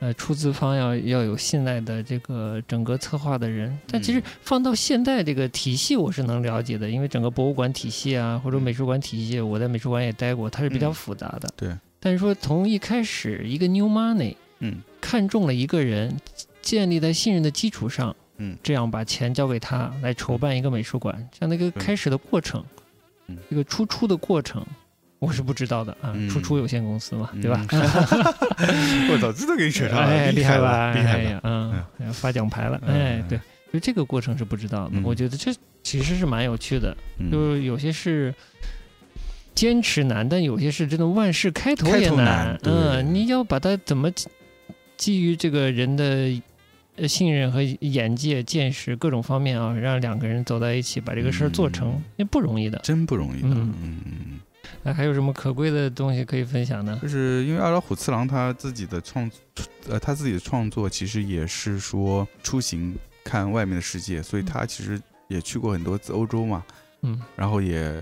B: 呃，出资方要要有信赖的这个整个策划的人。但其实放到现在这个体系，我是能了解的，因为整个博物馆体系啊，或者美术馆体系，我在美术馆也待过，它是比较复杂的。
A: 对。
B: 但是说从一开始一个 new money。嗯，看中了一个人，建立在信任的基础上，嗯，这样把钱交给他来筹办一个美术馆，像那个开始的过程，嗯，一个初出的过程，我是不知道的啊，初出有限公司嘛，对吧？
A: 我早知道给你扯上了，
B: 哎，
A: 厉害
B: 吧，
A: 厉害
B: 呀，嗯，发奖牌了，哎，对，就这个过程是不知道的，我觉得这其实是蛮有趣的，就是有些是。坚持难，但有些是真的万事开头也难。嗯，你要把它怎么基于这个人的信任和眼界、见识各种方面啊，让两个人走在一起，把这个事儿做成，也不容易的，
A: 真不容易的。嗯
B: 嗯。那还有什么可贵的东西可以分享呢？
A: 就是因为二老虎次郎他自己的创，呃，他自己的创作其实也是说出行看外面的世界，所以他其实也去过很多次欧洲嘛。嗯，然后也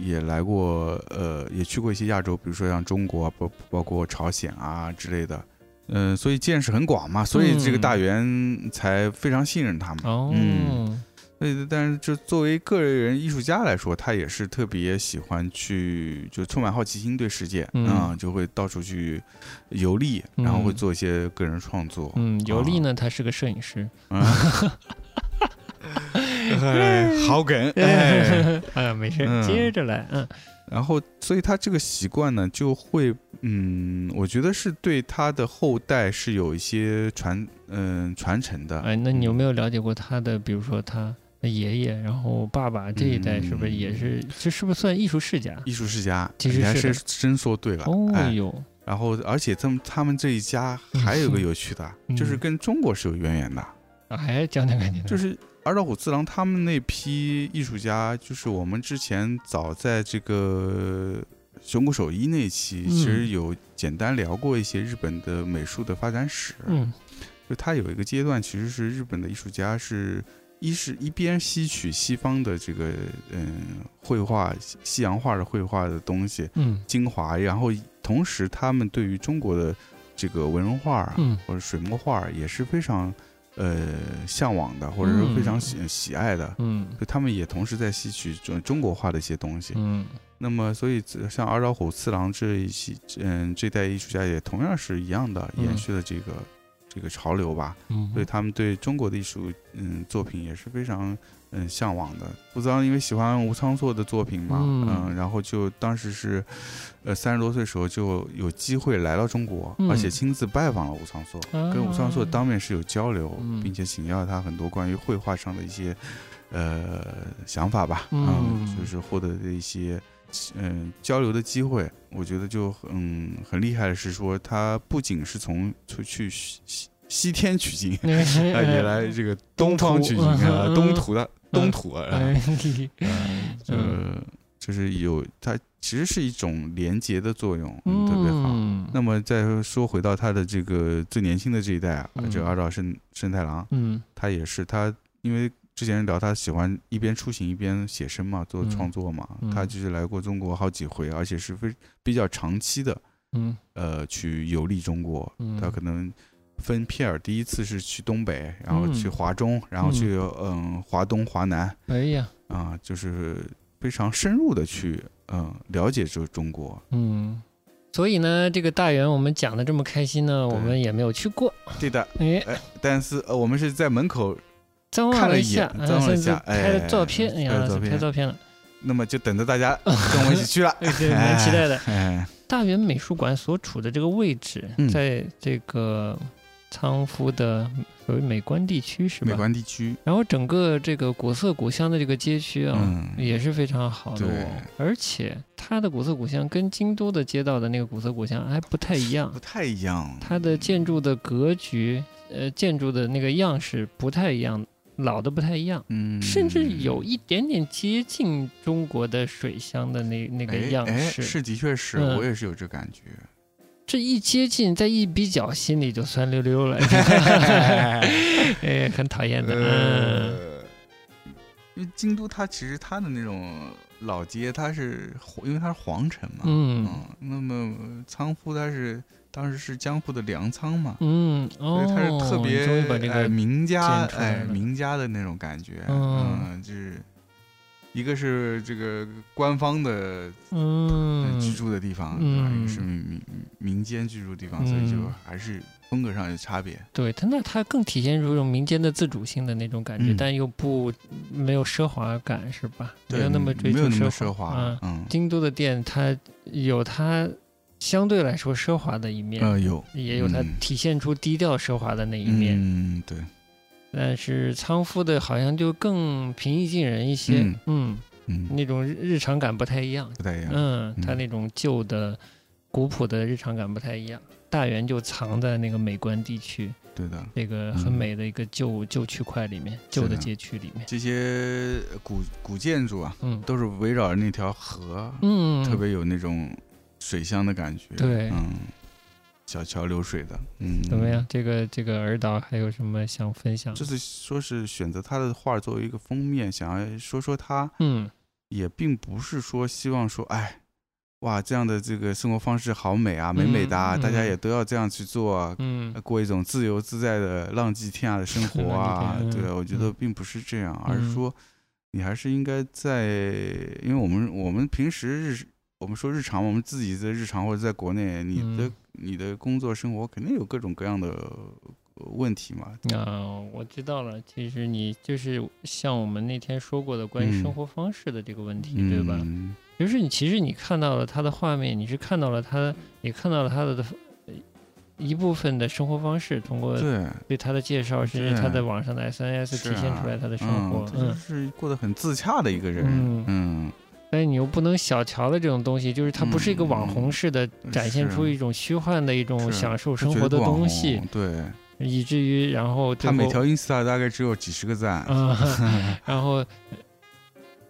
A: 也来过，呃，也去过一些亚洲，比如说像中国，包包括朝鲜啊之类的，嗯，所以见识很广嘛，所以这个大元才非常信任他嘛。哦，嗯，以但是就作为个人艺术家来说，他也是特别喜欢去，就充满好奇心对世界啊，就会到处去游历，然后会做一些个人创作。
B: 嗯，游历呢，他是个摄影师。
A: 好梗，哎，
B: 呀，没事，接着来，嗯，
A: 然后，所以他这个习惯呢，就会，嗯，我觉得是对他的后代是有一些传，嗯，传承的。
B: 哎，那你有没有了解过他的，比如说他爷爷，然后爸爸这一代是不是也是，这是不是算艺术世家？
A: 艺术世家，
B: 其实
A: 是真说对了，
B: 哦呦。
A: 然后，而且他们他们这一家还有个 有趣的，就是跟中国是有渊源的。
B: 哎，讲讲看，
A: 就是。二道虎次郎他们那批艺术家，就是我们之前早在这个熊谷守一那期，其实有简单聊过一些日本的美术的发展史。嗯，就他有一个阶段，其实是日本的艺术家是一是一边吸取西方的这个嗯绘画西洋画的绘画的东西，
B: 嗯，
A: 精华，然后同时他们对于中国的这个文人画
B: 啊
A: 或者水墨画也是非常呃向往的，或者是非常喜喜爱的，
B: 嗯，
A: 所以他们也同时在吸取中中国化的一些东西，
B: 嗯。
A: 那么，所以像二岛虎次郎这一系，嗯，这代艺术家也同样是一样的，延续了这个这个潮流吧。
B: 嗯，
A: 所以他们对中国的艺术，嗯，作品也是非常嗯向往的。虎次郎因为喜欢吴昌硕的作品嘛，嗯，然后就当时是，呃，三十多岁时候就有机会来到中国，而且亲自拜访了吴昌硕，跟吴昌硕当面是有交流，并且请教他很多关于绘画上的一些呃想法吧，嗯，就是获得的一些。嗯，交流的机会，我觉得就嗯很厉害的是说，他不仅是从出去西西天取经，也来这个东方取经啊，东土的东土啊，呃，就是有它其实是一种连接的作用，特别好。那么再说回到他的这个最年轻的这一代啊，这个二岛胜胜太郎，
B: 嗯，
A: 他也是他因为。之前聊他喜欢一边出行一边写生嘛，做创作嘛。他就是来过中国好几回，而且是非比较长期的，
B: 嗯，
A: 呃，去游历中国。他可能分片儿，第一次是去东北，然后去华中，然后去嗯华东、华南。
B: 哎呀，
A: 啊，就是非常深入的去嗯了解这中国。
B: 嗯，所以呢，这个大元我们讲的这么开心呢，我们也没有去过。
A: 对的，哎，但是呃，我们是在门口。
B: 张
A: 望了一
B: 下，
A: 张望了一下，
B: 拍了照片，哎呀，拍照片了。
A: 那么就等着大家 跟我一起去了，
B: 对，蛮期待的。大元美术馆所处的这个位置，在这个仓敷的所谓美观地区是吧？
A: 美观地区。
B: 然后整个这个古色古香的这个街区啊，也是非常好的。
A: 对。
B: 而且它的古色古香跟京都的街道的那个古色古香还不太一样，
A: 不太一样。
B: 它的建筑的格局，呃，建筑的那个样式不太一样。老的不太一样，
A: 嗯，
B: 甚至有一点点接近中国的水乡的那那个样式，
A: 是的确是我也是有这感觉。
B: 这一接近，再一比较，心里就酸溜溜了，哎，很讨厌的。
A: 因为京都它其实它的那种老街，它是因为它是皇城嘛，
B: 嗯，
A: 那么仓敷它是。当时是江户的粮仓嘛，
B: 嗯，
A: 所以它是特别哎名家哎名家的那种感觉，嗯，就是一个是这个官方的
B: 嗯
A: 居住的地方，
B: 嗯，
A: 一个是民民间居住地方，所以就还是风格上有差别。
B: 对它那它更体现出一种民间的自主性的那种感觉，但又不没有奢华感，是吧？没有那么追求
A: 奢华。嗯，
B: 京都的店它有它。相对来说奢华的一面，
A: 呃，有
B: 也有它体现出低调奢华的那一面，
A: 嗯，对。
B: 但是仓敷的好像就更平易近人一些，
A: 嗯嗯，
B: 那种日常感不太一样，
A: 不太一样，
B: 嗯，它那种旧的、古朴的日常感不太一样。大园就藏在那个美观地区，
A: 对的，
B: 那个很美的一个旧旧区块里面，旧的街区里面，
A: 这些古古建筑啊，
B: 嗯，
A: 都是围绕着那条河，
B: 嗯，
A: 特别有那种。水乡的感觉，
B: 对，
A: 嗯，小桥流水的，嗯，
B: 怎么样？这个这个尔导还有什么想分享？
A: 就是说是选择他的画作为一个封面，想要说说他，
B: 嗯，
A: 也并不是说希望说，哎，哇，这样的这个生活方式好美啊，美美哒，大家也都要这样去做，
B: 嗯，
A: 过一种自由自在的浪迹天涯的生活啊，对，我觉得并不是这样，而是说，你还是应该在，因为我们我们平时日。我们说日常，我们自己在日常或者在国内，你的你的工作生活肯定有各种各样的问题嘛。
B: 啊，我知道了。其实你就是像我们那天说过的关于生活方式的这个问题，对吧？就是你其实你看到了他的画面，你是看到了他，也看到了他的一部分的生活方式，通过对他的介绍，甚至他在网上的 SNS 体现出来他的生活，
A: 嗯，是过得很自洽的一个人，嗯。
B: 但是你又不能小瞧了这种东西，就是它不是一个网红式的展现出一种虚幻的一种享受生活的东西，
A: 对，
B: 以至于然后
A: 他每条 ins 大概只有几十个赞，
B: 然后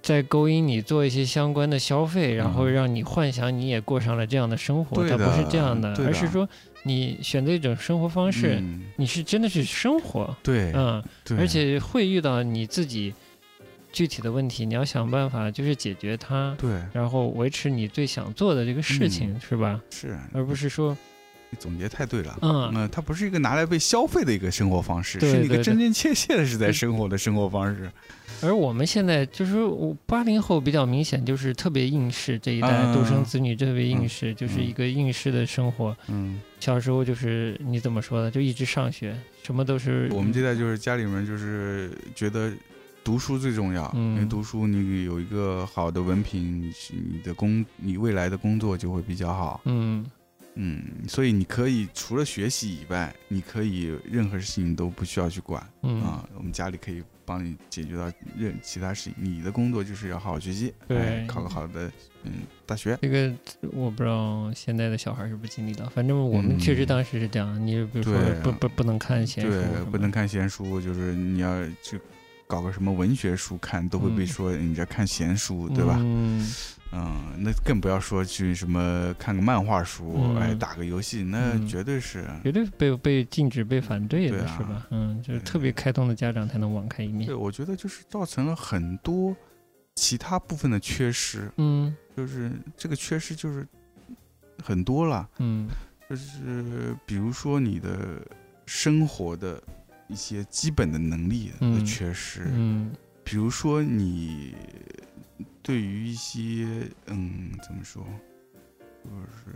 B: 在勾引你做一些相关的消费，然后让你幻想你也过上了这样的生活。它不是这样的，而是说你选择一种生活方式，你是真的是生活。
A: 对，
B: 嗯，而且会遇到你自己具体的问题，你要想办法就是解决它。
A: 对，
B: 然后维持你最想做的这个事情，是吧？
A: 是，
B: 而不是说。
A: 你总结太对了，
B: 嗯，
A: 它不是一个拿来被消费的一个生活方式，是一个真真切切的是在生活的生活方式。
B: 而我们现在就是八零后比较明显，就是特别应试这一代独生子女特别应试，就是一个应试的生活。
A: 嗯，
B: 小时候就是你怎么说的，就一直上学，什么都是。
A: 我们这代就是家里面就是觉得读书最重要，因为读书你有一个好的文凭，你的工你未来的工作就会比较好。
B: 嗯。
A: 嗯，所以你可以除了学习以外，你可以任何事情都不需要去管。
B: 嗯
A: 啊，我们家里可以帮你解决到任其他事情。你的工作就是要好好学习，
B: 对，
A: 考个好的嗯大学。
B: 这个我不知道现在的小孩是不是经历到，反正我们确实当时是这样。你比如说不不不能看闲书，
A: 对，不能看闲书，就是你要去搞个什么文学书看，都会被说你在看闲书，对吧？
B: 嗯。
A: 嗯，那更不要说去什么看个漫画书，哎，打个游戏，那绝对是，
B: 绝对被被禁止、被反对的是吧？嗯，就是特别开通的家长才能网开一面。
A: 对，我觉得就是造成了很多其他部分的缺失。
B: 嗯，
A: 就是这个缺失就是很多了。
B: 嗯，
A: 就是比如说你的生活的一些基本的能力的缺失。
B: 嗯，
A: 比如说你。对于一些嗯，怎么说，就是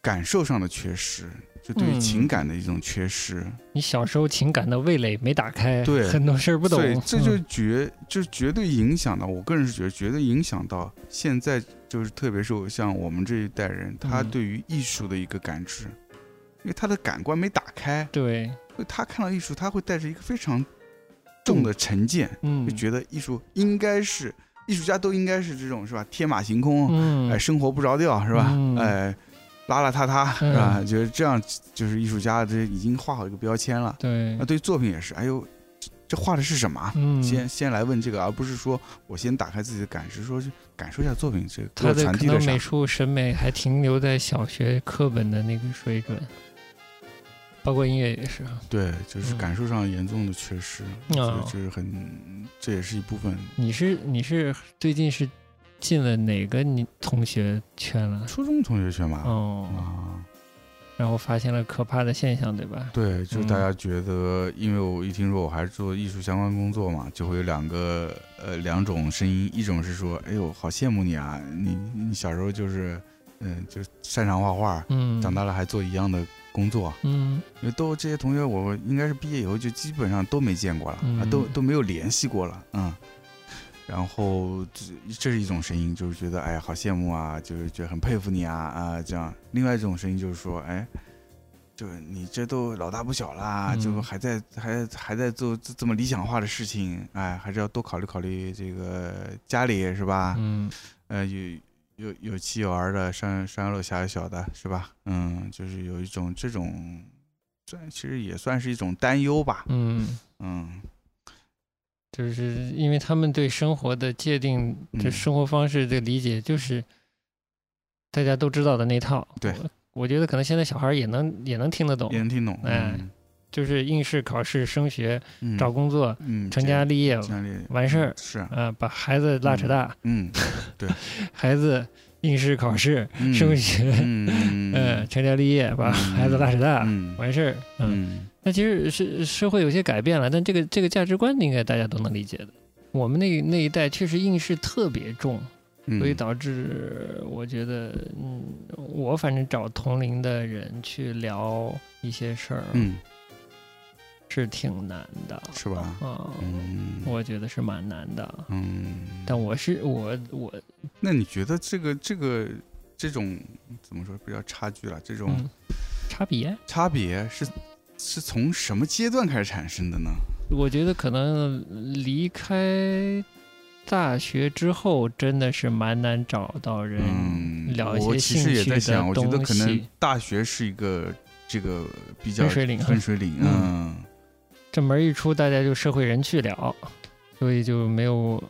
A: 感受上的缺失，就对于情感的一种缺失。
B: 你小时候情感的味蕾没打开，
A: 对
B: 很多事儿不懂，
A: 对，这就绝就绝对影响到。我个人是觉得，绝对影响到现在，就是特别是像我们这一代人，他对于艺术的一个感知，因为他的感官没打开，
B: 对，
A: 他看到艺术，他会带着一个非常。重的成见，
B: 嗯，
A: 就觉得艺术应该是艺术家都应该是这种是吧？天马行空，哎，生活不着调是吧？哎，邋邋遢遢是吧？觉得这样就是艺术家，这已经画好一个标签了。
B: 对，
A: 那对作品也是，哎呦，这画的是什么？先先来问这个，而不是说我先打开自己的感知，说感受一下作品这个
B: 他
A: 的
B: 可能美术审美还停留在小学课本的那个水准。包括音乐也是啊，
A: 对，就是感受上严重的缺失，
B: 所以，
A: 就是很，这也是一部分。
B: 你是你是最近是进了哪个你同学圈了？
A: 初中同学圈吧。
B: 哦
A: 啊，
B: 然后发现了可怕的现象，对吧？
A: 对，就是大家觉得，因为我一听说我还是做艺术相关工作嘛，就会有两个呃两种声音，一种是说，哎呦，好羡慕你啊，你你小时候就是嗯，就擅长画画，
B: 嗯，
A: 长大了还做一样的。工作，
B: 嗯，
A: 因为都这些同学，我应该是毕业以后就基本上都没见过了，啊，都都没有联系过了，嗯，然后这这是一种声音，就是觉得哎呀好羡慕啊，就是觉得很佩服你啊啊这样。另外一种声音就是说，哎，就你这都老大不小啦，就还在还还在做这么理想化的事情，哎，还是要多考虑考虑这个家里是吧？
B: 嗯，
A: 呃有。有有妻有儿的，上上有老下有小的，是吧？嗯，就是有一种这种，算其实也算是一种担忧吧。
B: 嗯
A: 嗯，
B: 就是因为他们对生活的界定，这生活方式的理解，就是大家都知道的那套。
A: 对，
B: 我觉得可能现在小孩也能也能听得懂，
A: 也能听懂。
B: 哎。就是应试考试、升学、找工作、
A: 嗯，
B: 成家立业，完事儿
A: 是
B: 啊，把孩子拉扯大，
A: 嗯，对，
B: 孩子应试考试、升学，嗯，成家立业，把孩子拉扯大，完事儿，嗯，那其实是社会有些改变了，但这个这个价值观应该大家都能理解的。我们那那一代确实应试特别重，所以导致我觉得，嗯，我反正找同龄的人去聊一些事儿，
A: 嗯。
B: 是挺难的，
A: 是吧？
B: 嗯，我觉得是蛮难的。
A: 嗯，
B: 但我是我我，
A: 那你觉得这个这个这种怎么说比较差距了？这种
B: 差别
A: 差别是是从什么阶段开始产生的呢？
B: 我觉得可能离开大学之后，真的是蛮难找到人聊一些兴趣的东
A: 西。我觉得可能大学是一个这个比较
B: 分水岭，
A: 分水岭，嗯。
B: 这门一出，大家就社会人去了。所以就没有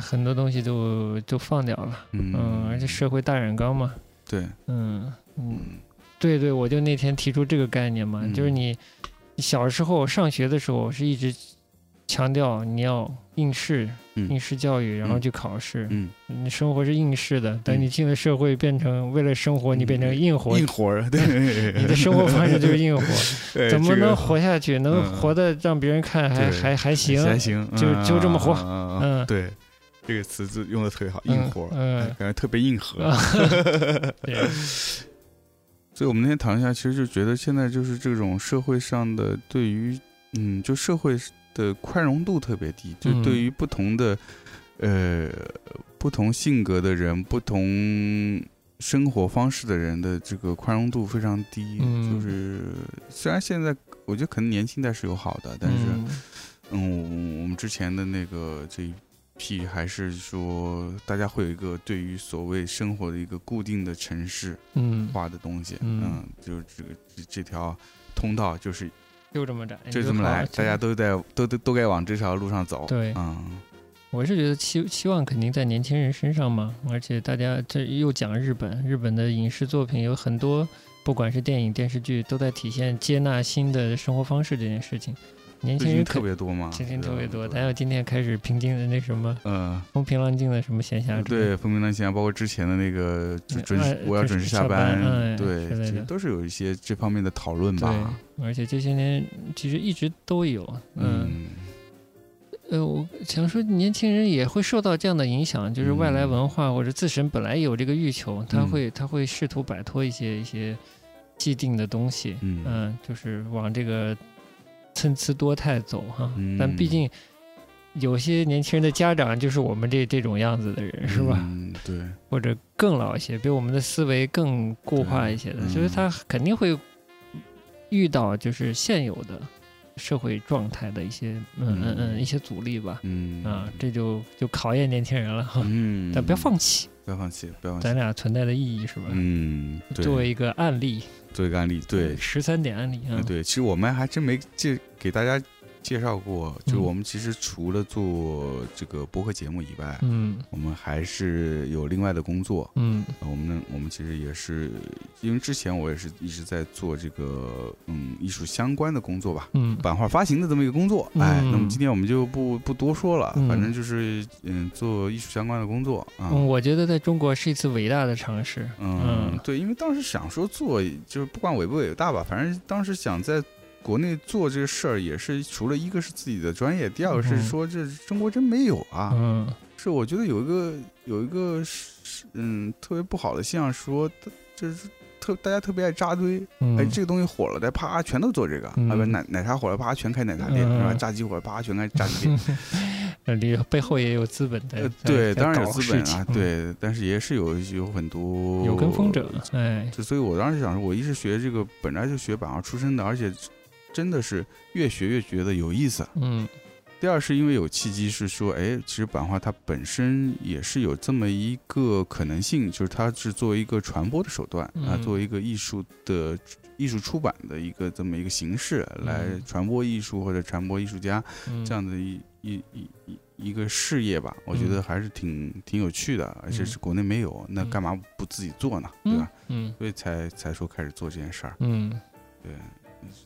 B: 很多东西就就放掉了。嗯，而且社会大染缸嘛。
A: 对。
B: 嗯嗯，对对，我就那天提出这个概念嘛，就是你小时候上学的时候是一直。强调你要应试，应试教育，然后去考试。嗯，你生活是应试的，等你进了社会，变成为了生活，你变成硬活。
A: 硬活，对，
B: 你的生活方式就是硬活。怎么能活下去？能活的让别人看还还还行？
A: 还行，
B: 就就这么活。
A: 嗯，对，这个词字用的特别好，硬活，嗯，感觉特别硬核。所以，我们那天谈一下，其实就觉得现在就是这种社会上的对于，嗯，就社会。的宽容度特别低，就对于不同的，呃，不同性格的人、不同生活方式的人的这个宽容度非常低。就是虽然现在我觉得可能年轻代是有好的，但是，嗯，我们之前的那个这一批还是说大家会有一个对于所谓生活的一个固定的城市化的东西。嗯，就这个这条通道就是。
B: 就这么窄，
A: 就这么来，大家都在都都都该往这条路上走。
B: 对，
A: 嗯，
B: 我是觉得期期望肯定在年轻人身上嘛，而且大家这又讲日本，日本的影视作品有很多，不管是电影电视剧，都在体现接纳新的生活方式这件事情。年轻人
A: 特别多嘛，
B: 年轻人特别多。咱要今天开始平静的那什么，嗯，风平浪静的什么闲暇？
A: 对，风平浪静，包括之前的那个准时，我要准时下班，对，其实都是有一些这方面的讨论吧。
B: 而且这些年其实一直都有，嗯，呃，我想说，年轻人也会受到这样的影响，就是外来文化或者自身本来有这个欲求，他会他会试图摆脱一些一些既定的东西，嗯，就是往这个。参差多态走哈，但毕竟有些年轻人的家长就是我们这这种样子的人，是吧？
A: 嗯，对。
B: 或者更老一些，比我们的思维更固化一些的，所以他肯定会遇到就是现有的社会状态的一些嗯嗯嗯一些阻力吧。嗯啊，这就就考验年轻人了哈。嗯，但不要放弃，
A: 不要放弃，不要放
B: 弃。咱俩存在的意义是吧？
A: 嗯，
B: 作为一个案例。
A: 做一个案例，对
B: 十三点案例啊，
A: 对，其实我们还真没介给大家。介绍过，就是我们其实除了做这个播客节目以外，嗯，我们还是有另外的工作，嗯，我们呢，我们其实也是，因为之前我也是一直在做这个，嗯，艺术相关的工作吧，嗯，版画发行的这么一个工作，哎，那么今天我们就不不多说了，反正就是，嗯，做艺术相关的工作啊。
B: 我觉得在中国是一次伟大的尝试，
A: 嗯，对，因为当时想说做，就是不管伟不伟大吧，反正当时想在。国内做这个事儿也是，除了一个是自己的专业，第二个是说这中国真没有啊。嗯，是我觉得有一个有一个是嗯特别不好的现象，说就是特大家特别爱扎堆，哎这个东西火了，再啪全都做这个，啊不奶奶茶火了，啪全开奶茶店，是吧？炸鸡火了，啪全开炸鸡店。
B: 呃，里背后也有资本的，
A: 对，当然有资本啊，对，但是也是有有很多
B: 有跟风者，哎，
A: 就所以我当时想说，我一直学这个本来就学版画出身的，而且。真的是越学越觉得有意思。嗯，第二是因为有契机，是说，哎，其实版画它本身也是有这么一个可能性，就是它是作为一个传播的手段啊，作为一个艺术的艺术出版的一个这么一个形式来传播艺术或者传播艺术家这样的一一一一一个事业吧。我觉得还是挺挺有趣的，而且是国内没有，那干嘛不自己做呢？对吧？嗯，所以才才说开始做这件事儿。嗯，对。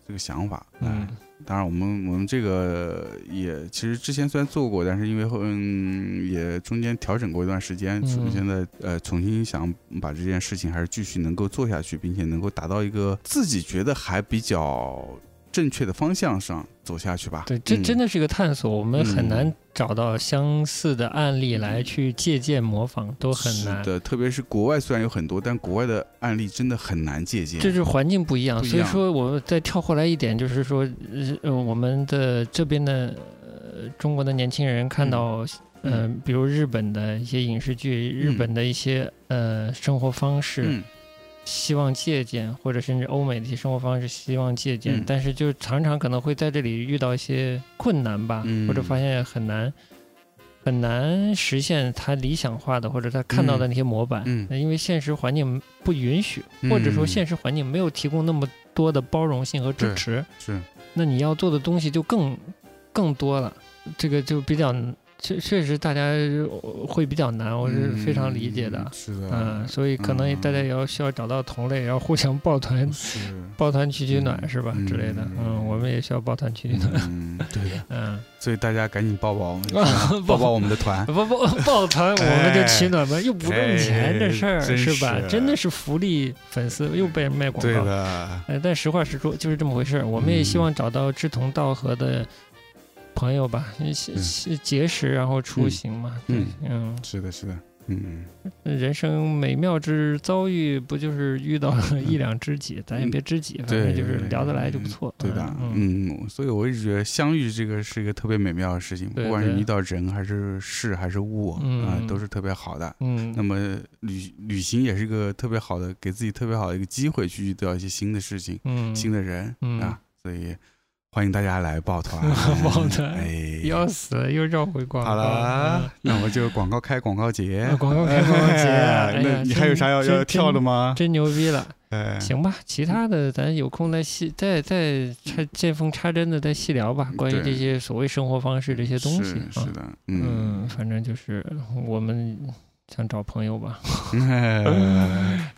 A: 这个想法，嗯，当然，我们我们这个也其实之前虽然做过，但是因为后嗯也中间调整过一段时间，所以现在呃重新想把这件事情还是继续能够做下去，并且能够达到一个自己觉得还比较。正确的方向上走下去吧。
B: 对，这真的是一个探索，我们很难找到相似的案例来去借鉴模仿，都很难。
A: 的，特别是国外虽然有很多，但国外的案例真的很难借鉴。
B: 这是环境不一样，所以说我再跳回来一点，就是说，呃，我们的这边的呃中国的年轻人看到，嗯，比如日本的一些影视剧，日本的一些呃生活方式。希望借鉴，或者甚至欧美的一些生活方式，希望借鉴，但是就常常可能会在这里遇到一些困难吧，或者发现很难很难实现他理想化的或者他看到的那些模板，因为现实环境不允许，或者说现实环境没有提供那么多的包容性和支持，
A: 是，
B: 那你要做的东西就更更多了，这个就比较。确确实，大家会比较难，我是非常理解的。
A: 是的，
B: 嗯，所以可能大家也要需要找到同类，然后互相抱团，抱团取取暖，是吧？之类的。嗯，我们也需要抱团取取暖。
A: 嗯，对的。嗯，所以大家赶紧抱抱我们，抱抱我们的团，
B: 抱抱 抱团，我们就取暖吧，又不挣钱，这事儿是吧？真的是福利，粉丝又被人卖广告。
A: 对的。
B: 哎，但实话实说，就是这么回事儿。我们也希望找到志同道合的。朋友吧，结识然后出行嘛，嗯。
A: 嗯，是的，是的，嗯，
B: 人生美妙之遭遇，不就是遇到了一两知己？咱也别知己，反正就是聊得来就不错，
A: 对的，嗯，所以我一直觉得相遇这个是一个特别美妙的事情，不管是遇到人还是事还是物啊，都是特别好的。嗯，那么旅旅行也是一个特别好的，给自己特别好的一个机会，去遇到一些新的事情，嗯，新的人嗯。啊，所以。欢迎大家来抱团，
B: 抱团，哎，要死了，又绕回广告。
A: 好了，那我就广告开广告节，
B: 广告开广告节。
A: 那你还有啥要要跳的吗？
B: 真牛逼了！行吧，其他的咱有空再细再再插见缝插针的再细聊吧。关于这些所谓生活方式这些东西，
A: 是的，
B: 嗯，反正就是我们。想找朋友吧，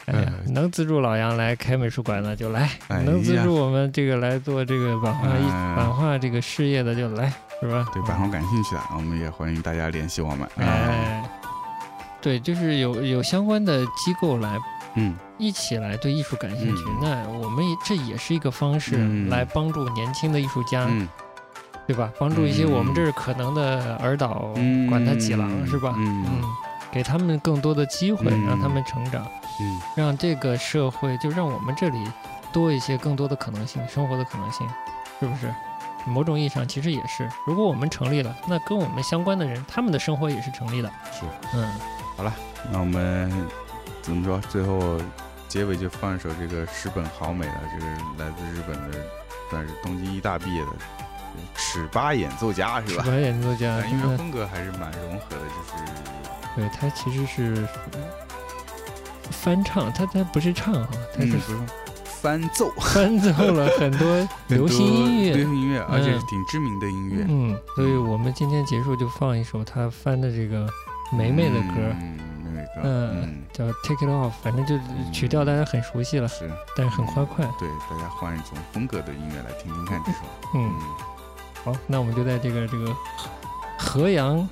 B: 哎呀，能资助老杨来开美术馆的就来，能资助我们这个来做这个版画版画这个事业的就来，是吧？
A: 对版画感兴趣的，我们也欢迎大家联系我们。
B: 哎，对，就是有有相关的机构来，嗯，一起来对艺术感兴趣，那我们这也是一个方式来帮助年轻的艺术家，对吧？帮助一些我们这儿可能的儿导，管他几郎，是吧？嗯。给他们更多的机会，让他们成长，嗯，让这个社会就让我们这里多一些更多的可能性，生活的可能性，是不是？某种意义上其实也是。如果我们成立了，那跟我们相关的人，他们的生活也是成立的。
A: 是，嗯，好了，那我们怎么说？最后结尾就放一首这个石本好美的，就是来自日本的，算是东京医大毕业的尺八演奏家，是吧？
B: 尺八演奏家，
A: 音乐风格还是蛮融合的，就是。
B: 对它其实是翻唱，它它不是唱哈，它是
A: 翻奏，
B: 翻奏了 很多流行音乐，
A: 流行音乐，而且是挺知名的音乐。
B: 嗯，所以我们今天结束就放一首他翻的这个梅梅的歌，
A: 梅梅歌，
B: 嗯，叫 Take It Off，反正就曲调大家很熟悉了，
A: 是，
B: 但是很欢快。
A: 对，大家换一种风格的音乐来听听看这首。嗯，
B: 好，那我们就在这个这个河阳。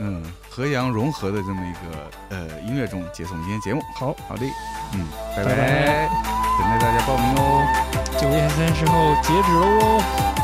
A: 嗯，和洋融合的这么一个呃音乐中结束我们今天节目。
B: 好
A: 好的，嗯，拜拜，等待大家报名哦。
B: 九月三十号截止喽。